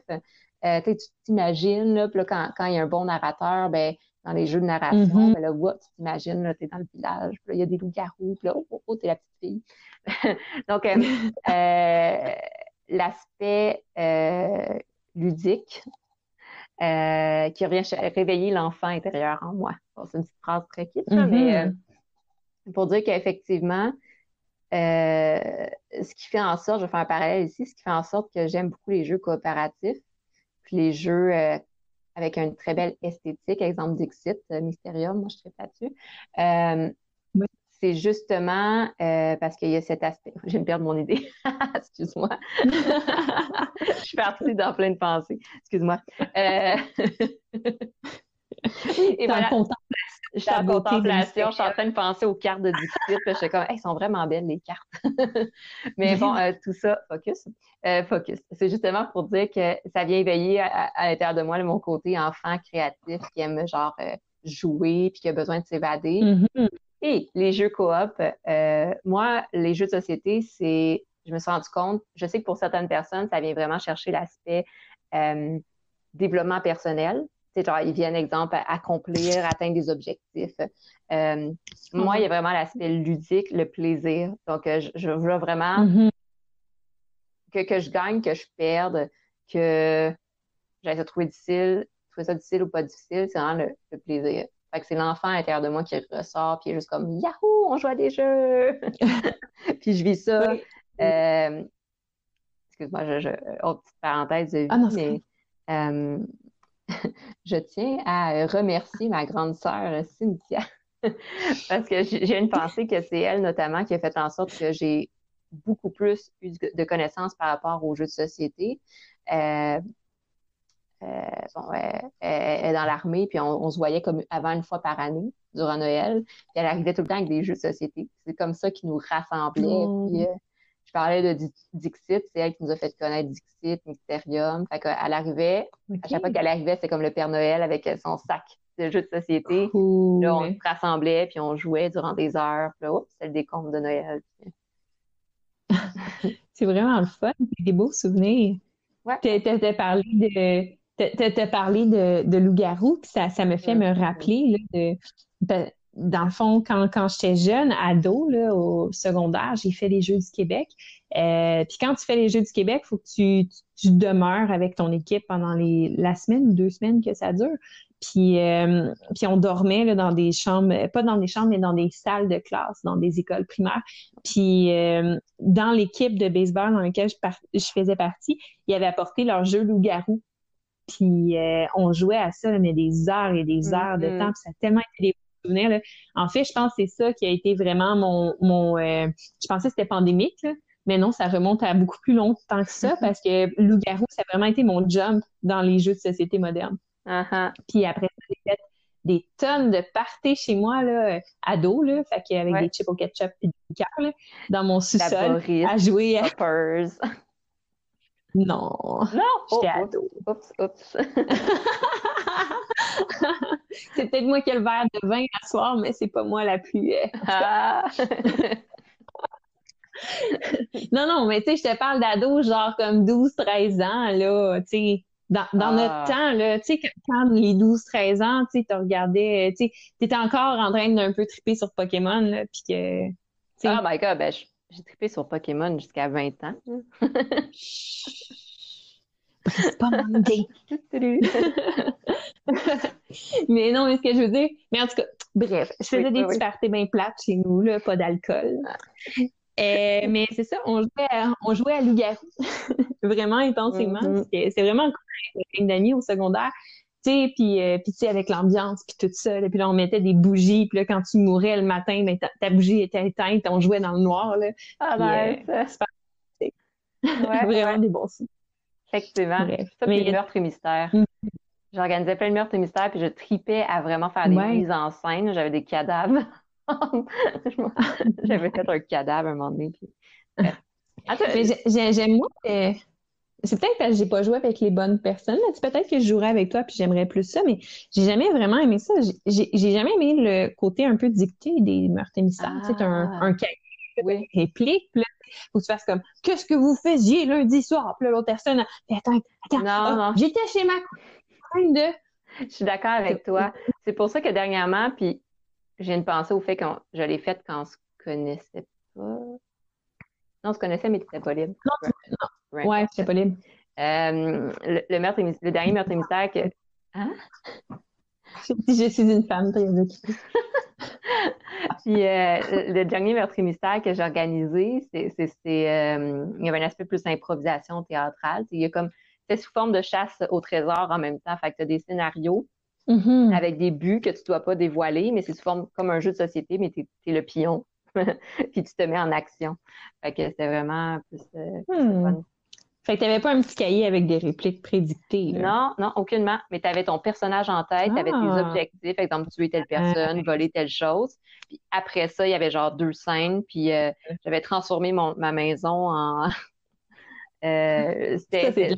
Euh, tu t'imagines, là, puis là, quand, quand il y a un bon narrateur, ben dans les jeux de narration, mm-hmm. ben là, tu t'imagines, là, t'es dans le village, il y a des loups-garous, puis là, oh, oh, oh t'es la petite fille. Donc, euh, euh, l'aspect euh, ludique qui revient réveiller l'enfant intérieur en moi. c'est une petite phrase très quitte, mais mm-hmm. pour dire qu'effectivement, ce qui fait en sorte, je vais faire un parallèle ici, ce qui fait en sorte que j'aime beaucoup les jeux coopératifs, puis les jeux avec une très belle esthétique, exemple Dixit, euh, Mysterium, moi je serais là-dessus. Euh, c'est justement euh, parce qu'il y a cet aspect. Je vais me perdre mon idée. Excuse-moi. je suis partie dans plein de pensées. Excuse-moi. Et voilà. Je suis en contemplation, je suis en train de penser aux cartes de Dixit. Je suis comme, elles sont vraiment belles, les cartes. Mais bon, euh, tout ça, focus. Euh, focus. C'est justement pour dire que ça vient éveiller à, l'intérieur de moi mon côté enfant créatif qui aime genre euh, jouer puis qui a besoin de s'évader. Mm-hmm. Et les jeux coop, moi, les jeux de société, c'est, je me suis rendu compte, je sais que pour certaines personnes, ça vient vraiment chercher l'aspect développement personnel c'est genre, ils viennent, exemple, accomplir, atteindre des objectifs. Euh, moi, il y a vraiment l'aspect ludique, le plaisir. Donc, euh, je, veux vraiment mm-hmm. que, que je gagne, que je perde, que j'aille se trouver difficile, trouver ça difficile ou pas difficile, c'est vraiment le, plaisir. Fait que c'est l'enfant à l'intérieur de moi qui ressort, puis il est juste comme Yahoo, on joue à des jeux! puis je vis ça. Euh, excuse-moi, je, je, autre petite parenthèse de vie, ah mais je tiens à remercier ma grande sœur Cynthia parce que j'ai une pensée que c'est elle notamment qui a fait en sorte que j'ai beaucoup plus eu de connaissances par rapport aux jeux de société. Euh, euh, elle, est dans l'armée, puis on, se voyait comme avant une fois par année durant Noël. Puis elle arrivait tout le temps avec des jeux de société. C'est comme ça qui nous rassemblait. Puis, euh, je parlais de Dixit, c'est elle qui nous a fait connaître Dixit, Mysterium. Fait qu'elle arrivait, à chaque fois qu'elle arrivait, c'est comme le Père Noël avec son sac de jeux de société. Là, on se rassemblait, puis on jouait durant des heures. Puis là, c'est le décompte de Noël. c'est vraiment le fun, des beaux souvenirs. Ouais. T'as parlé de t'as parlé de, de loup-garou, puis ça, ça me fait me rappeler là, de, dans le fond, quand, quand j'étais jeune, ado, là, au secondaire, j'ai fait les Jeux du Québec. Euh, puis quand tu fais les Jeux du Québec, il faut que tu, tu, demeures avec ton équipe pendant les, la semaine ou deux semaines que ça dure. Puis, euh, puis on dormait là, dans des chambres, pas dans des chambres, mais dans des salles de classe, dans des écoles primaires. Puis euh, dans l'équipe de baseball dans laquelle je, je faisais partie, ils avaient apporté leur jeu loup-garou. Puis on jouait à ça, mais des heures et des heures de mm-hmm. temps. Puis ça a tellement été des en fait, je pense que c'est ça qui a été vraiment mon... mon euh, je pensais que c'était pandémique, mais non, ça remonte à beaucoup plus longtemps que ça parce que Loup-garou, ça a vraiment été mon jump dans les jeux de société moderne. Uh-huh. Puis après, j'ai fait des tonnes de parties chez moi, là, ado, là, fait qu'avec des chips au ketchup et du cœur, dans mon sous-sol, à jouer à... Non. Non. J'étais oh, ado. Oups, oups. c'est peut-être moi qui ai le verre de vin à soir, mais c'est pas moi la plus. Euh, ah. non, non, mais tu sais, je te parle d'ado, genre comme 12, 13 ans, là, tu sais. Dans, dans notre ah. temps, là, tu sais, quand les 12, 13 ans, tu sais, tu regardais, tu sais, t'étais encore en train d'un peu triper sur Pokémon, là, puis que. Oh my god, ben, j'ai trippé sur Pokémon jusqu'à 20 ans. pas mon mais non, mais ce que je veux dire, mais en tout cas, bref, je faisais des oui. bien plates chez nous, là, pas d'alcool. Euh, mais c'est ça, on jouait à, on jouait à loup-garou. vraiment intensément. Mm-hmm. C'est vraiment une d'amis au secondaire. Tu sais, puis, euh, puis tu sais, avec l'ambiance, puis tout ça, puis là, on mettait des bougies, puis là, quand tu mourais le matin, ben, ta, bougie était éteinte, on jouait dans le noir, là. Ah, ben, ouais, Vraiment des bons sons. Effectivement. Ça, puis les meurtres et mystères. Mm. J'organisais plein de meurtres et mystères, puis je tripais à vraiment faire des mises en scène. J'avais des cadavres. J'avais fait un cadavre à un moment donné. J'aime moi. Euh, c'est peut-être parce que j'ai pas joué avec les bonnes personnes. Peut-être que je jouerais avec toi puis j'aimerais plus ça, mais j'ai jamais vraiment aimé ça. J'ai jamais aimé le côté un peu dicté des meurtres et mystères. C'est un, ah. un cahier, oui. réplique. Puis faut que tu fasses comme Qu'est-ce que vous faisiez lundi soir? Puis l'autre personne, attends, attends, non, non. j'étais chez ma de. Je suis d'accord avec toi. C'est pour ça que dernièrement, puis j'ai une pensée au fait que je l'ai faite quand on se connaissait pas. Non, on se connaissait, mais tu n'étais pas libre. Non, non. Ouais, tu pas libre. Euh, le, meurtre le dernier meurtre et mystère que. Hein? Je suis une femme très occupée. Puis euh, le dernier meurtre mystère que j'ai organisé, c'est, euh, il y avait un aspect plus improvisation théâtrale. Il y a comme c'est sous forme de chasse au trésor en même temps. Fait que tu as des scénarios mm-hmm. avec des buts que tu dois pas dévoiler, mais c'est sous forme comme un jeu de société, mais tu es, le pion. puis tu te mets en action. Fait que c'était vraiment plus, euh, hmm. fun. Fait que t'avais pas un petit cahier avec des répliques prédictées. Non, non, aucunement. Mais tu avais ton personnage en tête, tu avais tes ah. objectifs, exemple, tuer telle personne, voler telle chose. Puis après ça, il y avait genre deux scènes, puis euh, j'avais transformé mon, ma maison en. euh, c'était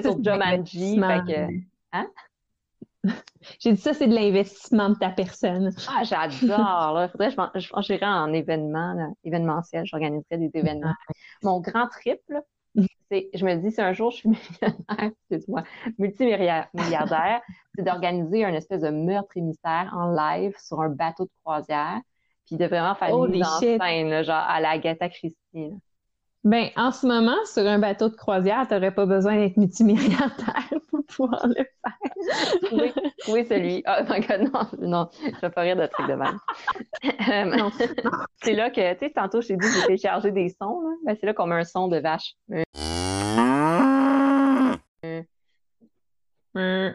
sur Jumanji. Fait que... Hein? J'ai dit ça, c'est de l'investissement de ta personne. Ah, j'adore. Là. Faudrait que je, j'irais en événement, événementiel. J'organiserais des événements. Mon grand trip, c'est, je me dis, si un jour je suis millionnaire, excuse-moi, multimilliardaire, c'est d'organiser un espèce de meurtre mystère en live sur un bateau de croisière, puis de vraiment faire une mise en scène, genre à la Agatha Christie. Ben, en ce moment, sur un bateau de croisière, tu n'aurais pas besoin d'être multimilliardaire pour pouvoir le faire. oui, oui, celui. Oh my God, non, non, je vais pas rire de truc de mal. Euh, c'est là que, tu sais, tantôt, je t'ai dit que j'ai téléchargé des sons, là. Ben, c'est là qu'on met un son de vache. Ouais,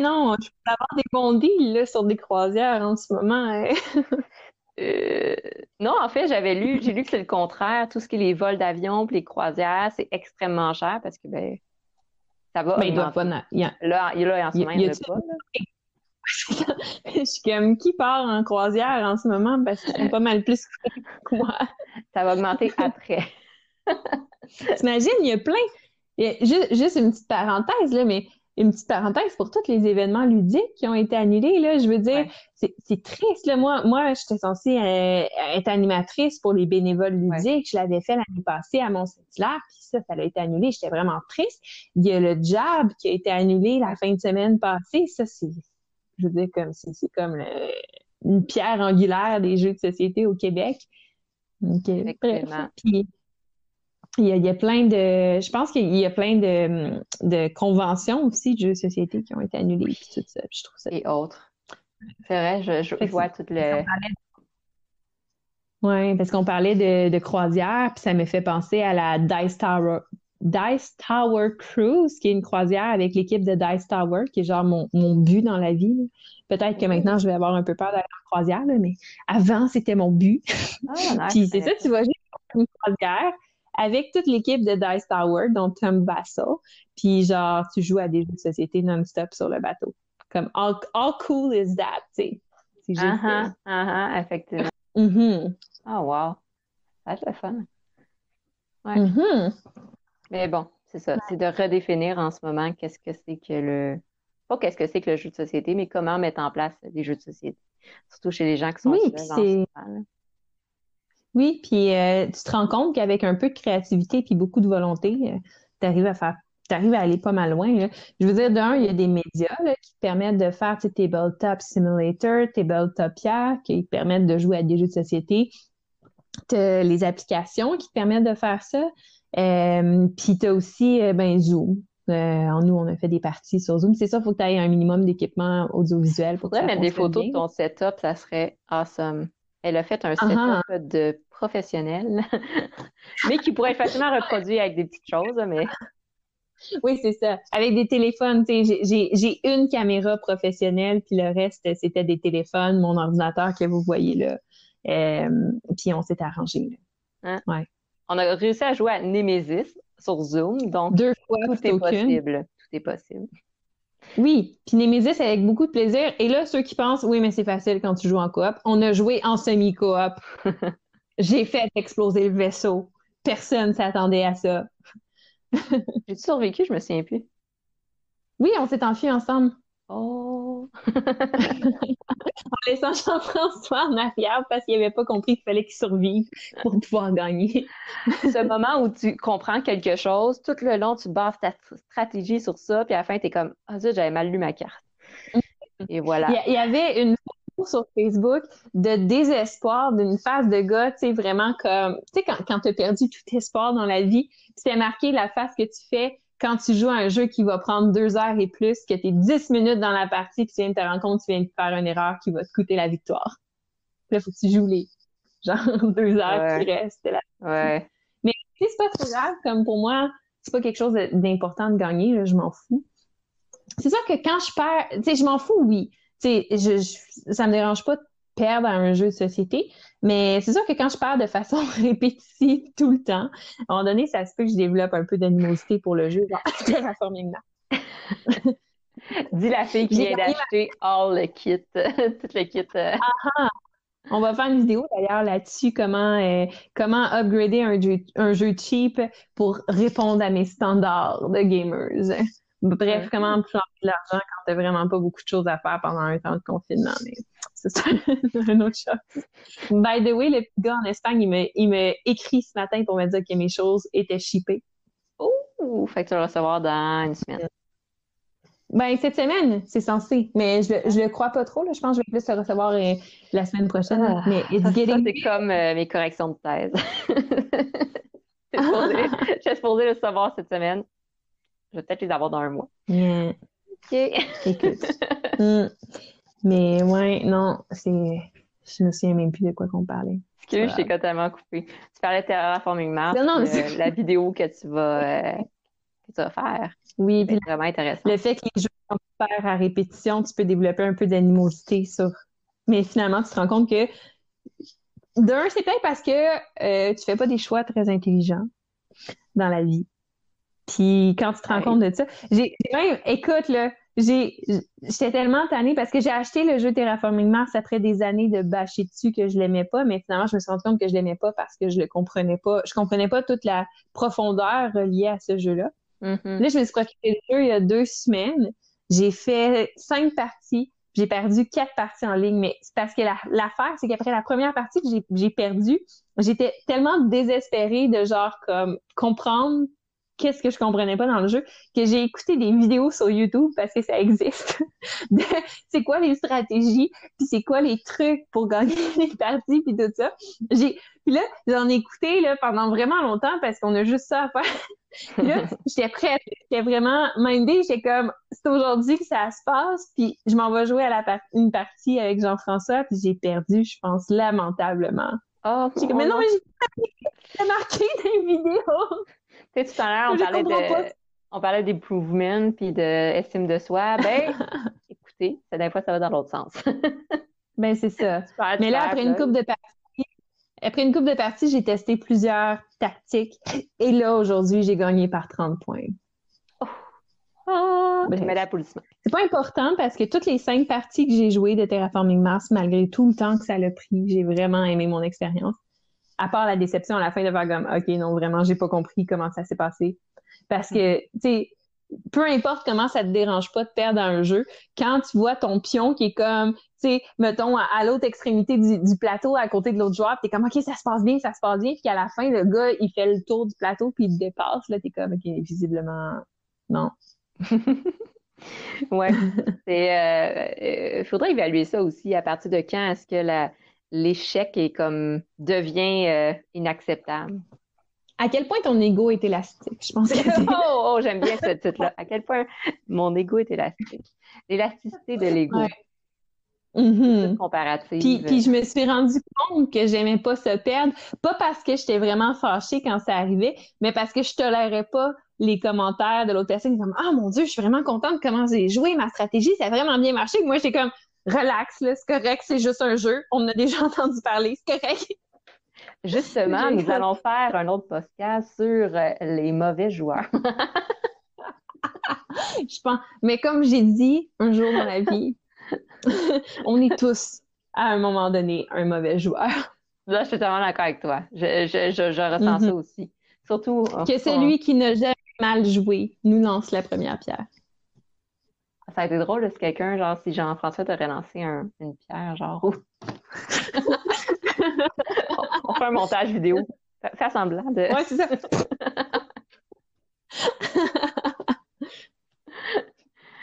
non, je peux avoir des bons deals là, sur des croisières en ce moment. Hein. Euh, non, en fait, j'avais lu, j'ai lu que c'est le contraire. Tout ce qui est les vols d'avion et les croisières, c'est extrêmement cher parce que ben ça va. Mais ben, il doit pas. Là, là, en ce moment, il n'y a, pas. je suis comme qui part en croisière en ce moment? Parce qu'ils sont pas mal plus que moi. Ça va augmenter après. T'imagines, il y a plein, juste, une petite parenthèse, là, mais une petite parenthèse pour tous les événements ludiques qui ont été annulés. Là, je veux dire, c'est triste. Là. Moi, moi j'étais censée euh, être animatrice pour les bénévoles ludiques. Je l'avais fait l'année passée à Mont-Saint-Hilaire, puis ça, ça a été annulé. J'étais vraiment triste. Il y a le job qui a été annulé la fin de semaine passée. Ça, c'est, je veux dire, comme c'est comme une pierre angulaire des jeux de société au Québec. Donc, il y, a, plein de. Je pense qu'il y a plein de, de, conventions aussi de jeux de société qui ont été annulées puis tout ça. je trouve ça. Et autres. C'est vrai, je, je vois toutes les. Oui, parce qu'on parlait de, de croisière, puis ça me fait penser à la Dice Tower, Dice Tower Cruise, qui est une croisière avec l'équipe de Dice Tower, qui est genre mon, mon but dans la vie. Peut-être que maintenant, je vais avoir un peu peur d'aller en croisière, mais avant, c'était mon but. Ah, puis c'est ça, tu vois, j'ai une croisière avec toute l'équipe de Dice Tower, dont Tom Basso. Puis genre, tu joues à des jeux de société non-stop sur le bateau. Comme all, cool is that, tu sais. C'est juste. Uh -huh, effectivement. Mm Oh wow. Ça va fun. Ouais. Mm-hmm. Mais bon, c'est ça. C'est de redéfinir en ce moment qu'est-ce que c'est que le. Pas qu'est-ce que c'est que le jeu de société, mais comment mettre en place des jeux de société. Surtout chez les gens qui sont oui, seuls oui, puis euh, tu te rends compte qu'avec un peu de créativité puis beaucoup de volonté, euh, tu arrives à faire tu à aller pas mal loin. Je veux dire, d'un, il y a des médias qui te permettent de faire Tabletop Simulator, Tabletopia, qui te permettent de jouer à des jeux de société. T'as les applications qui te permettent de faire ça. Euh, puis tu as aussi ben, Zoom. en nous, on a fait des parties sur Zoom. C'est ça, il faut que tu aies un minimum d'équipement audiovisuel pour mettre des photos de ton setup, ça serait awesome. Elle a fait un setup de professionnel, mais qui pourrait être facilement reproduit avec des petites choses, mais. Oui, c'est ça. Avec des téléphones, tu sais, j'ai une caméra professionnelle, puis le reste, c'était des téléphones, mon ordinateur que vous voyez là. Euh, puis on s'est arrangé. Hein? Ouais. On a réussi à jouer à Nemesis sur Zoom, donc Deux fois, tout est possible. Tout est possible. Oui, puis Nemesis avec beaucoup de plaisir. Et là, ceux qui pensent, oui, mais c'est facile quand tu joues en coop, on a joué en semi-coop. J'ai fait exploser le vaisseau. Personne s'attendait à ça. J'ai-tu survécu? Je me souviens plus. Oui, on s'est enfui ensemble. Oh! en laissant Jean-François en arrière parce qu'il n'avait pas compris qu'il fallait qu'il survive pour pouvoir gagner. Ce moment où tu comprends quelque chose, tout le long, tu bases ta stratégie sur ça, puis à la fin, tu es comme Ah, oh, j'avais mal lu ma carte. Et voilà. Il y avait une sur Facebook de désespoir d'une face de gars, tu sais, vraiment comme, tu sais, quand, quand tu as perdu tout espoir dans la vie, c'était marqué la face que tu fais quand tu joues à un jeu qui va prendre deux heures et plus, que tu es dix minutes dans la partie, puis tu viens de te rendre compte tu viens de faire une erreur qui va te coûter la victoire. Là, faut que tu joues les genre deux heures qui restent. Là. Ouais. Mais c'est pas trop grave, comme pour moi, c'est pas quelque chose d'important de gagner, je m'en fous. C'est ça que quand je perds, tu sais, je m'en fous, oui. Tu sais, je, je, ça me dérange pas de perdre à un jeu de société. Mais c'est sûr que quand je parle de façon répétitive tout le temps, à un moment donné, ça se peut que je développe un peu d'animosité pour le jeu, genre. Dis la fille qui vient d'acheter all le kit, tout le kit. Euh. Ah. On va faire une vidéo d'ailleurs là-dessus, comment, euh, comment upgrader un jeu, un jeu cheap pour répondre à mes standards de gamers. Bref, comment faire de l'argent quand t'as vraiment pas beaucoup de choses à faire pendant un temps de confinement. Mais c'est ça, un autre chose. By the way, le petit gars en Espagne, il m'a écrit ce matin pour me dire que mes choses étaient shippées. Oh! Fait que tu vas recevoir dans une semaine. Ben, cette semaine, c'est censé. Mais je, je le crois pas trop, là. Je pense que je vais plus le recevoir euh, la semaine prochaine. Ah, mais it's getting... c'est comme euh, mes corrections de thèse. J'ai supposé le savoir cette semaine. Je vais peut-être les avoir dans un mois. OK. Écoute. Hmm. Mais ouais, non, c'est. Je me souviens même plus de quoi qu'on parlait. Excuse, je t'ai totalement coupé. Tu parlais de Terraforming Mars, non, non, euh, la vidéo que tu vas, euh, que tu vas faire. Oui, c'est vraiment intéressant. Le fait que les jeux sont faire à répétition, tu peux développer un peu d'animosité sur. Mais finalement, tu te rends compte que d'un, c'est peut-être parce que euh, tu fais pas des choix très intelligents dans la vie. Puis quand tu te rends compte de ça, j'ai même, écoute, là, j'ai, j'étais tellement tannée parce que j'ai acheté le jeu Terraforming Mars après des années de bâcher dessus que je l'aimais pas, mais finalement, je me suis rendu compte que je l'aimais pas parce que je le comprenais pas. Je comprenais pas toute la profondeur liée à ce jeu-là. Mm-hmm. Là, je me suis procuré le jeu il y a deux semaines. J'ai fait cinq parties. J'ai perdu quatre parties en ligne, mais c'est parce que l'affaire, c'est qu'après la première partie que j'ai perdu, j'étais tellement désespérée de genre comme comprendre qu'est-ce que je comprenais pas dans le jeu, que j'ai écouté des vidéos sur YouTube parce que ça existe. c'est quoi les stratégies, puis c'est quoi les trucs pour gagner les parties, puis tout ça. J'ai, puis là, j'en ai écouté là, pendant vraiment longtemps parce qu'on a juste ça à faire. puis là, j'étais prête, j'étais vraiment mindée, j'étais comme, c'est aujourd'hui que ça se passe, puis je m'en vais jouer à la une partie avec Jean-François, puis j'ai perdu, je pense, lamentablement. Oh, comme, mais non, mais j'ai marqué des vidéos tout à l'heure, on, parlait de, on parlait d'improvement puis d'estime de soi. Ben, écoutez, ça, des fois, ça va dans l'autre sens. ben, c'est ça. Mais là, après une coupe de parties, après une coupe de parties, j'ai testé plusieurs tactiques. Et là, aujourd'hui, j'ai gagné par 30 points. Oh. Ah, ben, c'est pas important parce que toutes les cinq parties que j'ai jouées de Terraforming Mars, malgré tout le temps que ça l'a pris, j'ai vraiment aimé mon expérience à part la déception à la fin de faire comme OK, non, vraiment, j'ai pas compris comment ça s'est passé. Parce que, tu sais, peu importe comment ça te dérange pas de perdre un jeu, quand tu vois ton pion qui est comme, tu sais, mettons, à, l'autre extrémité du, plateau, à côté de l'autre joueur, t'es comme, OK, ça se passe bien, ça se passe bien, puis qu'à la fin, le gars, il fait le tour du plateau, puis il dépasse, là, t'es comme, OK, visiblement, non. ouais. C'est, euh, euh, faudrait évaluer ça aussi. À partir de quand est-ce que la, l'échec est comme devient euh, inacceptable. À quel point ton ego est élastique, je pense. oh, oh j'aime bien ce titre-là. À quel point mon ego est élastique? L'élasticité de l'ego. Mhm. comparative. Puis, puis je me suis rendu compte que j'aimais pas se perdre, pas parce que j'étais vraiment fâchée quand ça arrivait, mais parce que je tolérais pas les commentaires de l'autre personne comme ah mon dieu je suis vraiment contente de comment j'ai joué ma stratégie ça a vraiment bien marché moi j'étais comme relax c'est correct c'est juste un jeu. On a déjà entendu parler c'est correct. Justement nous allons faire un autre podcast sur euh, les mauvais joueurs. Je pense mais comme j'ai dit un jour dans la vie on est tous à un moment donné un mauvais joueur. Là je suis totalement d'accord avec toi. Je, je, je, je ressens ça Mhm. aussi. Surtout que celui qui n'a jamais mal joué nous lance la première pierre Ça a été drôle là, si quelqu'un, genre, si Jean-François t'aurait lancé un- une pierre, genre, on fait un montage vidéo. Fais- semblant de. ouais c'est ça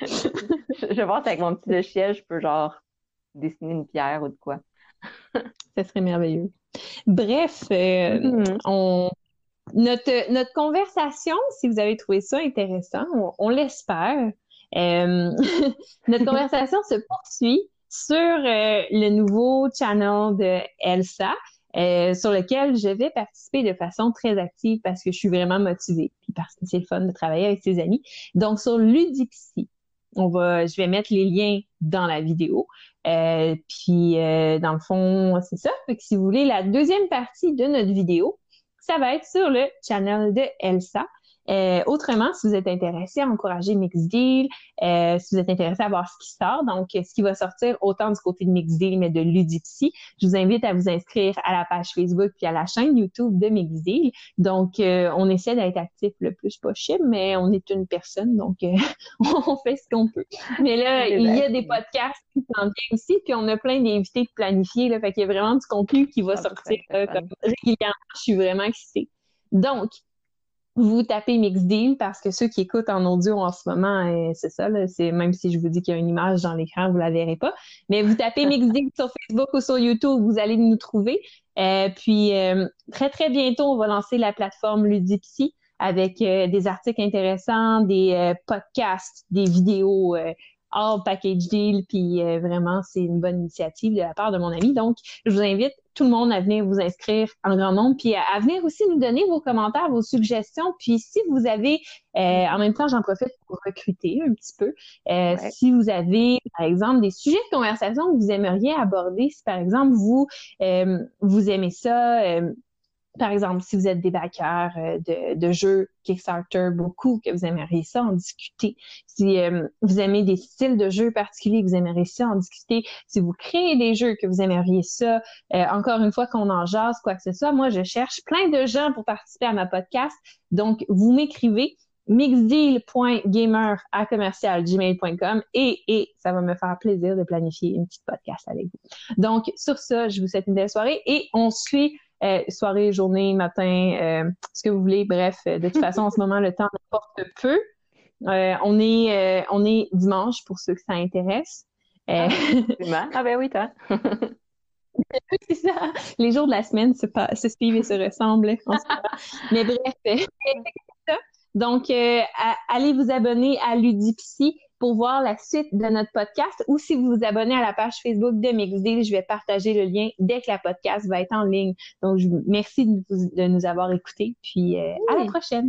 Je, je vais voir si avec mon petit logiciel, je peux, genre, dessiner une pierre ou de quoi. Ça serait merveilleux. Bref, euh, Mhm. on, notre, notre conversation, si vous avez trouvé ça intéressant, on, on l'espère. Euh, notre conversation se poursuit sur euh, le nouveau channel de Elsa, euh, sur lequel je vais participer de façon très active parce que je suis vraiment motivée, puis parce que c'est le fun de travailler avec ses amis. Donc, sur Ludipsy, on va, je vais mettre les liens dans la vidéo. Euh, puis, dans le fond, c'est ça. Fait que si vous voulez la deuxième partie de notre vidéo, ça va être sur le channel de Elsa. Euh, autrement, si vous êtes intéressé à encourager Mixdeal, euh, si vous êtes intéressé à voir ce qui sort, donc ce qui va sortir autant du côté de Mixdeal mais de Ludipsy, je vous invite à vous inscrire à la page Facebook puis à la chaîne YouTube de Mixdeal. Donc, euh, on essaie d'être actif le plus possible, mais on est une personne, donc euh, on fait ce qu'on peut. Mais là, il y a des podcasts qui s'en viennent aussi, puis on a plein d'invités de planifier, là, fait qu'il y a vraiment du contenu qui va Ah, sortir c'est là, fun. comme régulièrement. Je suis vraiment excitée. Donc, vous tapez Mixdeal parce que ceux qui écoutent en audio en ce moment, euh, c'est ça, là, c'est même si je vous dis qu'il y a une image dans l'écran, vous la verrez pas. Mais vous tapez Mixdeal sur Facebook ou sur YouTube, vous allez nous trouver. Euh, puis euh, très très bientôt, on va lancer la plateforme Ludipsy avec euh, des articles intéressants, des podcasts, des vidéos all package deal. Puis euh, vraiment, c'est une bonne initiative de la part de mon ami. Donc, je vous invite tout le monde à venir vous inscrire en grand nombre, puis à, à venir aussi nous donner vos commentaires, vos suggestions. Puis si vous avez, euh, en même temps, j'en profite pour recruter un petit peu. Euh, Ouais. Si vous avez, par exemple, des sujets de conversation que vous aimeriez aborder, si par exemple vous euh, vous aimez ça. Par exemple, si vous êtes des backers euh, de, de jeux Kickstarter beaucoup, que vous aimeriez ça en discuter. Si euh, vous aimez des styles de jeux particuliers, que vous aimeriez ça en discuter. Si vous créez des jeux, que vous aimeriez ça. euh, encore une fois, qu'on en jase, quoi que ce soit. Moi, je cherche plein de gens pour participer à ma podcast. Donc, vous m'écrivez mixdeal.gamer et, et ça va me faire plaisir de planifier une petite podcast avec vous. Donc, sur ça, je vous souhaite une belle soirée et on suit euh, soirée, journée, matin, euh, ce que vous voulez. Bref, euh, de toute façon, en ce moment, le temps importe peu. Euh, on est euh, on est dimanche pour ceux que ça intéresse. Euh, Absolument. Ah ben oui, toi. c'est ça. Les jours de la semaine se, se suivent et se ressemblent. en. Mais bref, c'est ça. Donc, euh, à- allez vous abonner à Ludipsy pour voir la suite de notre podcast ou si vous vous abonnez à la page Facebook de Mixdeal, je vais partager le lien dès que la podcast va être en ligne. Donc, je vous merci de, vous- de nous avoir écoutés. Puis, euh, à la prochaine.